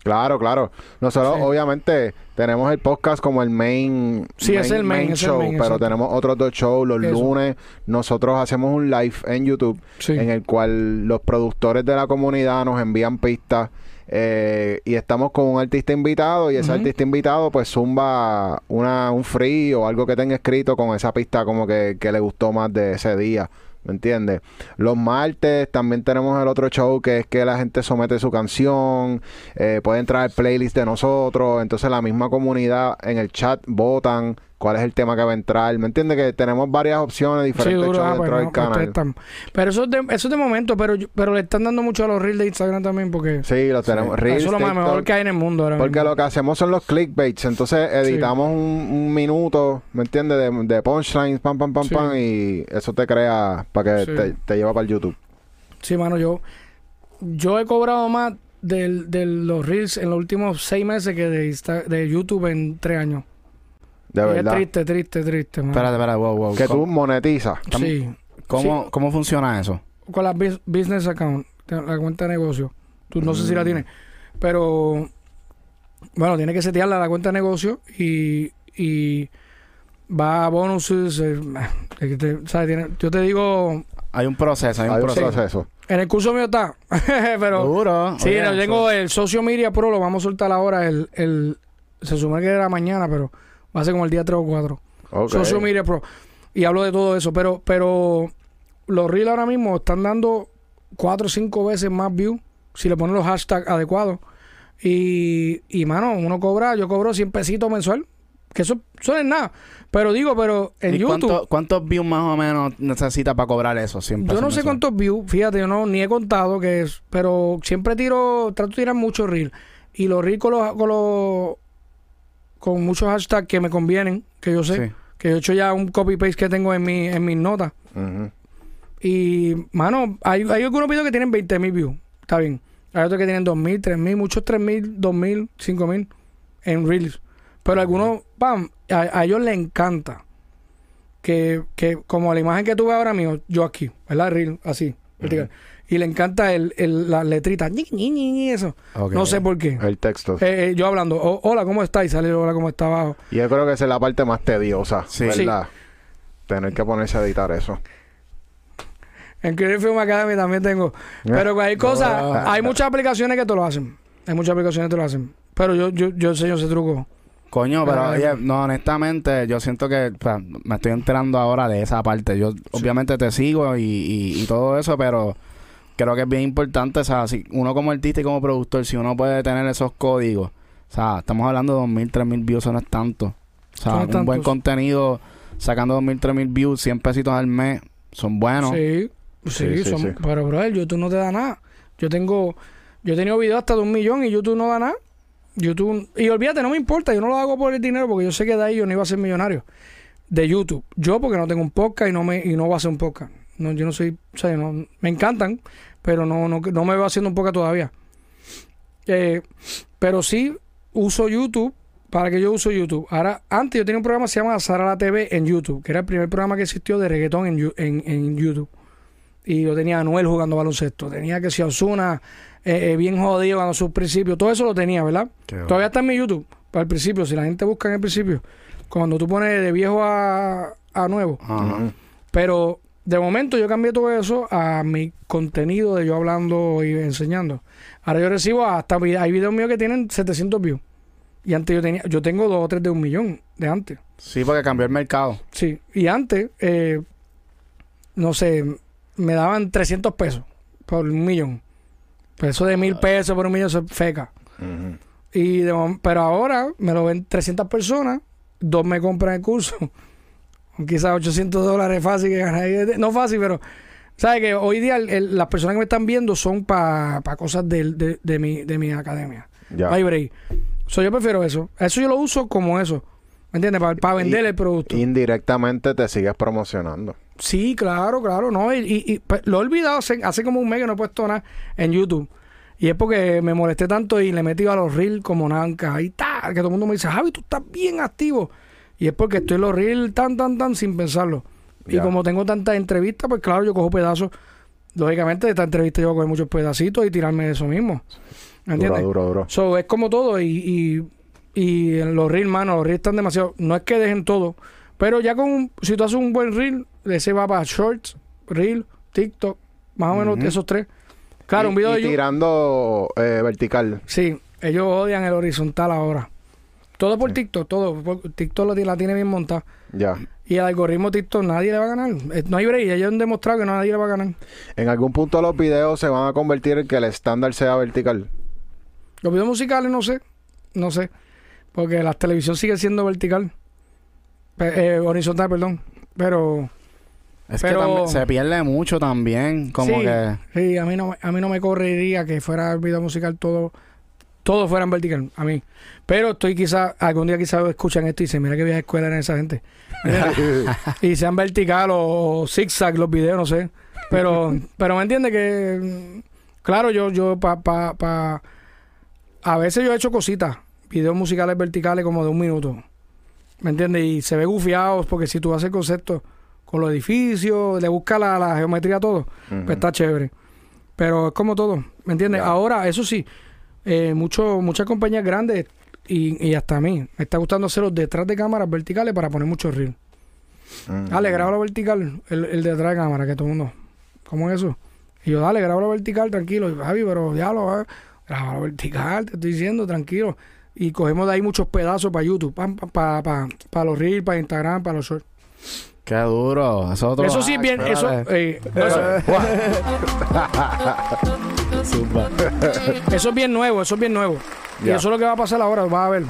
Claro, claro. Nosotros Sí. obviamente tenemos el podcast como el main, Sí, es el main, es el show, main, pero exacto. tenemos otros dos shows. Los Eso. lunes nosotros hacemos un live en YouTube sí. en el cual los productores de la comunidad nos envían pistas eh, y estamos con un artista invitado y ese artista invitado pues zumba una, un free o algo que tenga escrito con esa pista como que, que le gustó más de ese día. ¿Me entiendes? Los martes también tenemos el otro show que es que la gente somete su canción, eh, puede entrar al playlist de nosotros, entonces la misma comunidad en el chat votan cuál es el tema que va a entrar. ¿Me entiendes? Que tenemos varias opciones, Sí, diferentes duro, shows ah, dentro bueno, del ustedes canal. están- Pero eso es, de, eso es de momento, pero, pero le están dando mucho a los reels de Instagram también porque Sí, lo tenemos. Sí. Reels, eso es lo más mejor que hay en el mundo ahora Porque mismo. lo que hacemos son los clickbaits. Entonces editamos un, un minuto, ¿me entiendes? De, de punchlines, pam, pam, pam, pam. Y eso te crea para que te, te lleva para el YouTube. Sí, mano, yo, yo he cobrado más del- de los reels en los últimos seis meses que de, Insta- de YouTube en tres años. De verdad. Es triste, triste, triste, mano. Espérate, espérate, wow, wow. Que tú ¿Cómo, monetizas. Sí, cómo, Sí. cómo funciona eso? con la bus- business account, la cuenta de negocio. Tú no sé si la Mm. tienes, pero bueno, tiene que setearla la cuenta de negocio y, y va a bonuses. eh, eh, te- ¿sabes? Tiene- yo te digo, Hay un proceso, hay un Hay un proceso. proceso. en el curso mío está, pero Duro. sí, oye, no, tengo el Socio Media Pro, lo vamos a soltar ahora. El, el, se supone que era mañana, pero va a ser como el día 3 o 4. Ok. Social Media Pro. Y hablo de todo eso, pero, pero los Reels ahora mismo están dando cuatro o cinco veces más views si le ponen los hashtags adecuados. Y, y mano, uno cobra, yo cobro 100 pesitos mensual, que eso, eso no es nada. Pero digo, pero en ¿Y YouTube, cuánto- ¿Cuántos views más o menos necesita para cobrar eso? Siempre yo no sé cuántos views, fíjate, yo no ni he contado que es, pero siempre tiro, trato de tirar mucho reel. Y los reels con los, con los, con muchos hashtags que me convienen, que yo sé Sí. que yo he hecho ya un copy-paste que tengo en, mi, en mis notas. Y, mano, hay, hay algunos videos que tienen 20 mil views. Está bien. Hay otros que tienen 2.000, 3.000, muchos 3.000, 2.000, 5.000 en Reels. Pero algunos, pam, a, a ellos les encanta que, que, como la imagen que tú ves ahora mío, yo aquí, ¿verdad? Reel, así, vertical. Y le encanta el, el, la letrita, ñi, ñi, ñi, eso. No sé por qué. El texto. Eh, eh, yo hablando, "Oh, hola, ¿cómo está? Y sale hola, ¿cómo está abajo? Y yo creo que esa es la parte más tediosa, Sí. ¿verdad? Tener que ponerse a editar eso. En Creative Film Academy también tengo. Pero hay cosas, No. hay muchas aplicaciones que te lo hacen. Hay muchas aplicaciones que te lo hacen. Pero yo, yo, yo enseño ese truco. Coño, pero Ay, oye, no. honestamente, yo siento que o sea, me estoy enterando ahora de esa parte. Yo obviamente te sigo y, y, y todo eso, pero creo que es bien importante, o sea, si uno como artista y como productor, si uno puede tener esos códigos, o sea, estamos hablando de 2.000, 3.000 views, eso no es tanto. O sea, un buen contenido, sacando 2.000, 3.000 views, 100 pesitos al mes, son buenos. Sí, sí, Sí, son- sí. pero bro, YouTube no te da nada. Yo tengo, yo he tenido videos hasta de un millón y YouTube no da nada. YouTube, y olvídate, no me importa, yo no lo hago por el dinero porque yo sé que de ahí yo no iba a ser millonario. De YouTube. Yo porque no tengo un podcast y no me y no voy a hacer un podcast. No, yo no soy, o sea, no, me encantan, pero no, no, no me veo haciendo un podcast todavía. Eh, pero sí uso YouTube. ¿Para que yo uso YouTube? Ahora, antes yo tenía un programa que se llama Sara la TV en YouTube, que era el primer programa que existió de reggaetón en, en, en YouTube. Y yo tenía a Anuel jugando baloncesto. Tenía que si Osuna eh, eh, bien jodido cuando sus principios. Todo eso lo tenía, ¿verdad? Todavía está en mi YouTube. Para el principio, si la gente busca en el principio. Cuando tú pones de viejo a, a nuevo. Ajá. Ujú. Pero de momento yo cambié todo eso a mi contenido de yo hablando y enseñando. Ahora yo recibo hasta hay videos míos que tienen 700 views. Y antes yo tenía, yo tengo dos o tres de un millón de antes. Sí, porque cambió el mercado. Sí. Y antes, eh, no sé, me daban 300 pesos por un millón. Pero eso de mil pesos por un millón eso es feca. Y de pero ahora me lo ven 300 personas, dos me compran el curso. Quizás 800 dólares fácil que ganar. No fácil, pero ¿sabes que Hoy día el- el- las personas que me están viendo son para cosas del- de, de mi, de mi academia. Ya. Hay break. So, yo prefiero eso. Eso yo lo uso como eso. ¿Me entiendes? Para vender el producto. Indirectamente te sigues promocionando. Sí, claro, claro, no, y, y- y, pues, lo he olvidado hace, hace como un mes que no he puesto nada en YouTube. Y es porque me molesté tanto y le metido a los reels como nanca y tal, que todo el mundo me dice, Javi, tú estás bien activo. Y es porque estoy en los reels tan, tan, tan sin pensarlo. Y como tengo tantas entrevistas, pues claro, yo cojo pedazos. Lógicamente, de esta entrevista yo voy a coger muchos pedacitos y tirarme de eso mismo. ¿Me Duro, entiendes? duro, duro. So, es como todo y, y, y los reels, mano, los reels están demasiado... No es que dejen todo, pero ya con... un- Si tú haces un buen reel, ese va para shorts, reel, TikTok, más o menos esos tres. Claro, Y- un video y de tirando eh, vertical. Sí, ellos odian el horizontal ahora. Todo por TikTok, todo. por- TikTok lo la tiene bien montada. Ya. Y el algoritmo TikTok nadie le va a ganar. Eh, No hay break. Ellos han demostrado que nadie le va a ganar. En algún punto los videos se van a convertir en que el estándar sea vertical. Los videos musicales no sé. No sé. Porque la televisión sigue siendo vertical. Pe- eh, horizontal, perdón. Pero... Es Pero- que también se pierde mucho también, como sí, que... sí, a mí no, a mí no me correría que fuera el video musical todo, todo fuera en vertical, a mí. Pero estoy quizá, algún día quizás escuchan esto y dicen, mira qué vieja escuela eran esa gente. y sean vertical o, o zigzag los videos, no sé. Pero, pero me entiende que, claro, yo, yo, pa, pa, pa, a veces yo he hecho cositas, videos musicales verticales como de un minuto. ¿Me entiendes? Y se ve gufiados porque si tú haces conceptos con los edificios, le buscas la, la geometría a todo, Ujú. pues está chévere. Pero es como todo, ¿me entiendes? Ahora, eso sí, eh, mucho, muchas compañías grandes y, y hasta a mí me está gustando hacerlos detrás de cámaras verticales para poner mucho reel. Ujú. Dale, grábalo vertical, el, el detrás de cámara, que todo el mundo. ¿Cómo es eso? Y yo, dale, grábalo vertical, tranquilo. Y Javi, pero diablo, eh, grábalo vertical, te estoy diciendo, tranquilo. Y cogemos de ahí muchos pedazos para YouTube, para pa, pa, pa los reels, para Instagram, para los shorts. Qué duro. Eso, Eso sí hack, bien, eh, eso, Zumba. eso es bien nuevo, eso es bien nuevo. Y Ya. eso es lo que va a pasar ahora, vas a ver.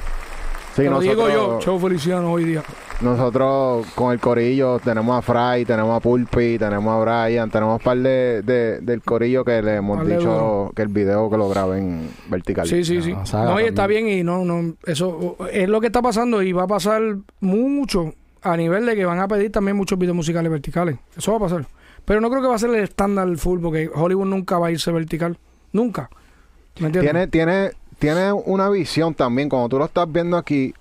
Sí, Te lo digo yo, nosotros, Chavo Feliciano hoy día. nosotros con el corillo tenemos a Fry, tenemos a Pulpi, tenemos a Brian, tenemos un par de, de- del corillo que le hemos dicho duro. que el video que lo graben vertical. Sí, sí, No, sí. Saga No, y está bien y no, no, eso es lo que está pasando y va a pasar mucho a nivel de que van a pedir también muchos videos musicales verticales. Eso va a pasar. Pero no creo que va a ser el estándar full, porque Hollywood nunca va a irse vertical. Nunca. ¿Me entiendes? Tiene, tiene, tiene una visión también. Cuando tú lo estás viendo aquí,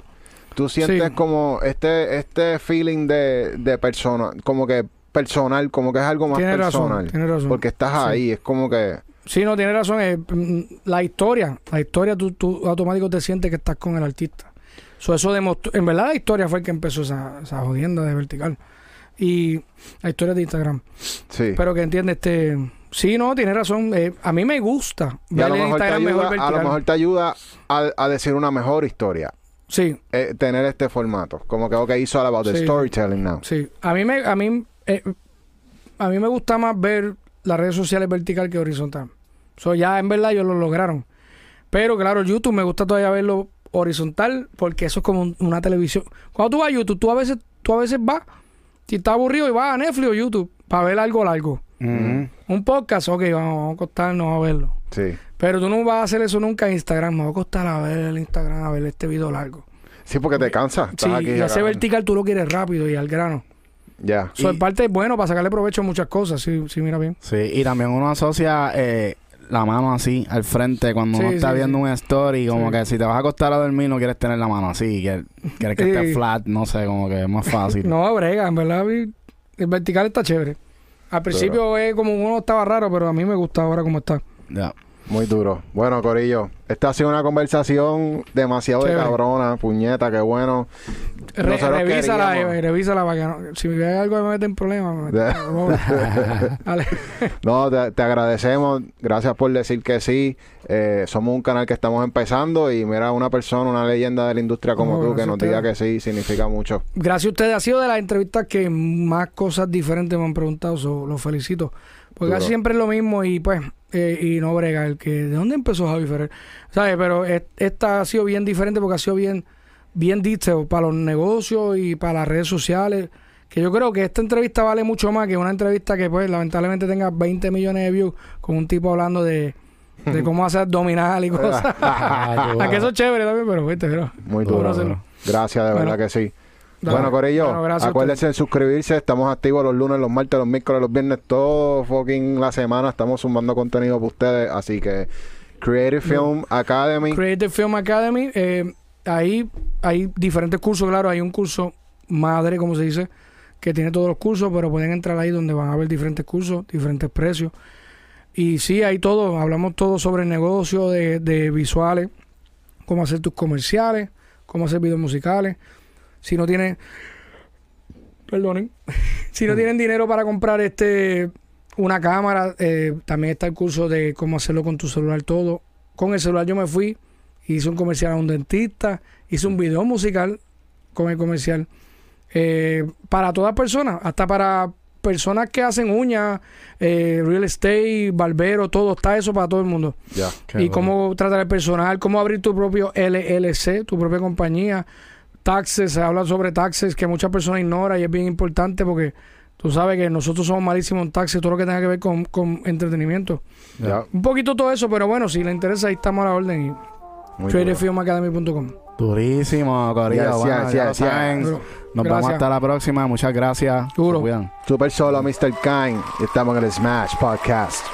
tú sientes Sí. como este, este feeling de, de persona, como que personal, como que es algo más Tiene razón, personal. tiene razón. Porque estás Sí. ahí, es como que. Sí, no, tiene razón. eh, la historia, la historia, tú, tú automático te sientes que estás con el artista. So, eso demostró, en verdad la historia fue el que empezó esa, esa jodienda de vertical. Y la historia de Instagram. Sí. Pero que entiende, este... Sí, no, tiene razón. eh, a mí me gusta y a ver lo, en mejor te Instagram mejor ayuda, a lo mejor te ayuda a, a decir una mejor historia. Sí, eh, tener este formato. Como que, ok, it's all about the Sí. storytelling now. sí. A mí me, a mí, eh, a mí me gusta más ver las redes sociales vertical que horizontal. So, ya en verdad ellos lo lograron. Pero claro, YouTube me gusta todavía verlo horizontal porque eso es como un- una televisión. Cuando tú vas a YouTube, tú a veces, tú a veces vas, si estás aburrido y vas a Netflix o YouTube para ver algo largo. Ujú. Un podcast, ok, vamos, vamos a acostarnos a verlo. Sí. Pero tú no vas a hacer eso nunca en Instagram. Me voy a acostar a ver el Instagram, a ver este video largo. Sí, porque te cansa. Sí, aquí y ese vertical tú lo quieres rápido y al grano. Ya. So, Y- en parte es bueno para sacarle provecho a muchas cosas, sí, sí, mira bien. Sí, y también uno asocia eh, la mano así al frente cuando Sí, uno está sí, viendo sí. un story, como Sí. que si te vas a acostar a dormir no quieres tener la mano así, quieres, quieres que esté flat, no sé, como que es más fácil. No, brega, en verdad el vertical está chévere. Al principio es como uno estaba raro, pero a mí me gusta ahora como está. Ya. Muy duro. Bueno, Corillo, esta ha sido una conversación demasiado de cabrona, puñeta, qué bueno. Re- revísala, eh, revísala para que no, si me ve algo que me mete en problemas. No, te, te agradecemos. Gracias por decir que sí. Eh, somos un canal que estamos empezando y mira, una persona, una leyenda de la industria como No, tú que nos diga que sí, significa mucho. Gracias a ustedes. Ha sido de las entrevistas que más cosas diferentes me han preguntado. so, los felicito. Porque casi siempre es lo mismo y pues, eh, y no brega. El que, ¿de dónde empezó Javi Ferrer? ¿Sabes? Pero es- esta ha sido bien diferente porque ha sido bien, bien detail para los negocios y para las redes sociales. Que yo creo que esta entrevista vale mucho más que una entrevista que, pues, lamentablemente tenga 20 millones de views con un tipo hablando de, de cómo hacer abdominal y cosas. a que eso es chévere también, pero viste, pero. Muy Duro. Gracias, de Bueno. verdad que sí. Dale. Bueno, Corillo, Bueno, acuérdense de suscribirse. Estamos activos los lunes, los martes, los miércoles, los viernes, todo fucking la semana. Estamos sumando contenido para ustedes. Así que Creative Film Academy. Creative Film Academy, eh, ahí hay diferentes cursos, claro, hay un curso madre, como se dice, que tiene todos los cursos, pero pueden entrar ahí donde van a ver diferentes cursos, diferentes precios. Y sí, hay todo, hablamos todo sobre el negocio de, de visuales, cómo hacer tus comerciales, cómo hacer videos musicales. Si no tienen, perdonen, si no tienen dinero para comprar este una cámara, eh, también está el curso de cómo hacerlo con tu celular todo. Con el celular yo me fui, hice un comercial a un dentista, hice un video musical con el comercial. Eh, para todas personas, hasta para personas que hacen uñas, eh, real estate, barbero, todo, está eso para todo el mundo. Y cómo tratar el personal, cómo abrir tu propio LLC, tu propia compañía, taxes, se habla sobre taxes que muchas personas ignoran y es bien importante porque tú sabes que nosotros somos malísimos en taxes, todo lo que tenga que ver con, con entretenimiento. Un poquito todo eso, pero bueno, si le interesa, ahí estamos a la orden y tradefilmacademy.com. Durísimo. Yes, Bueno, ya lo saben. Nos Gracias. vemos hasta la próxima. Muchas gracias. Duro. Super solo, Mr. Kind. Estamos en el Smash Podcast.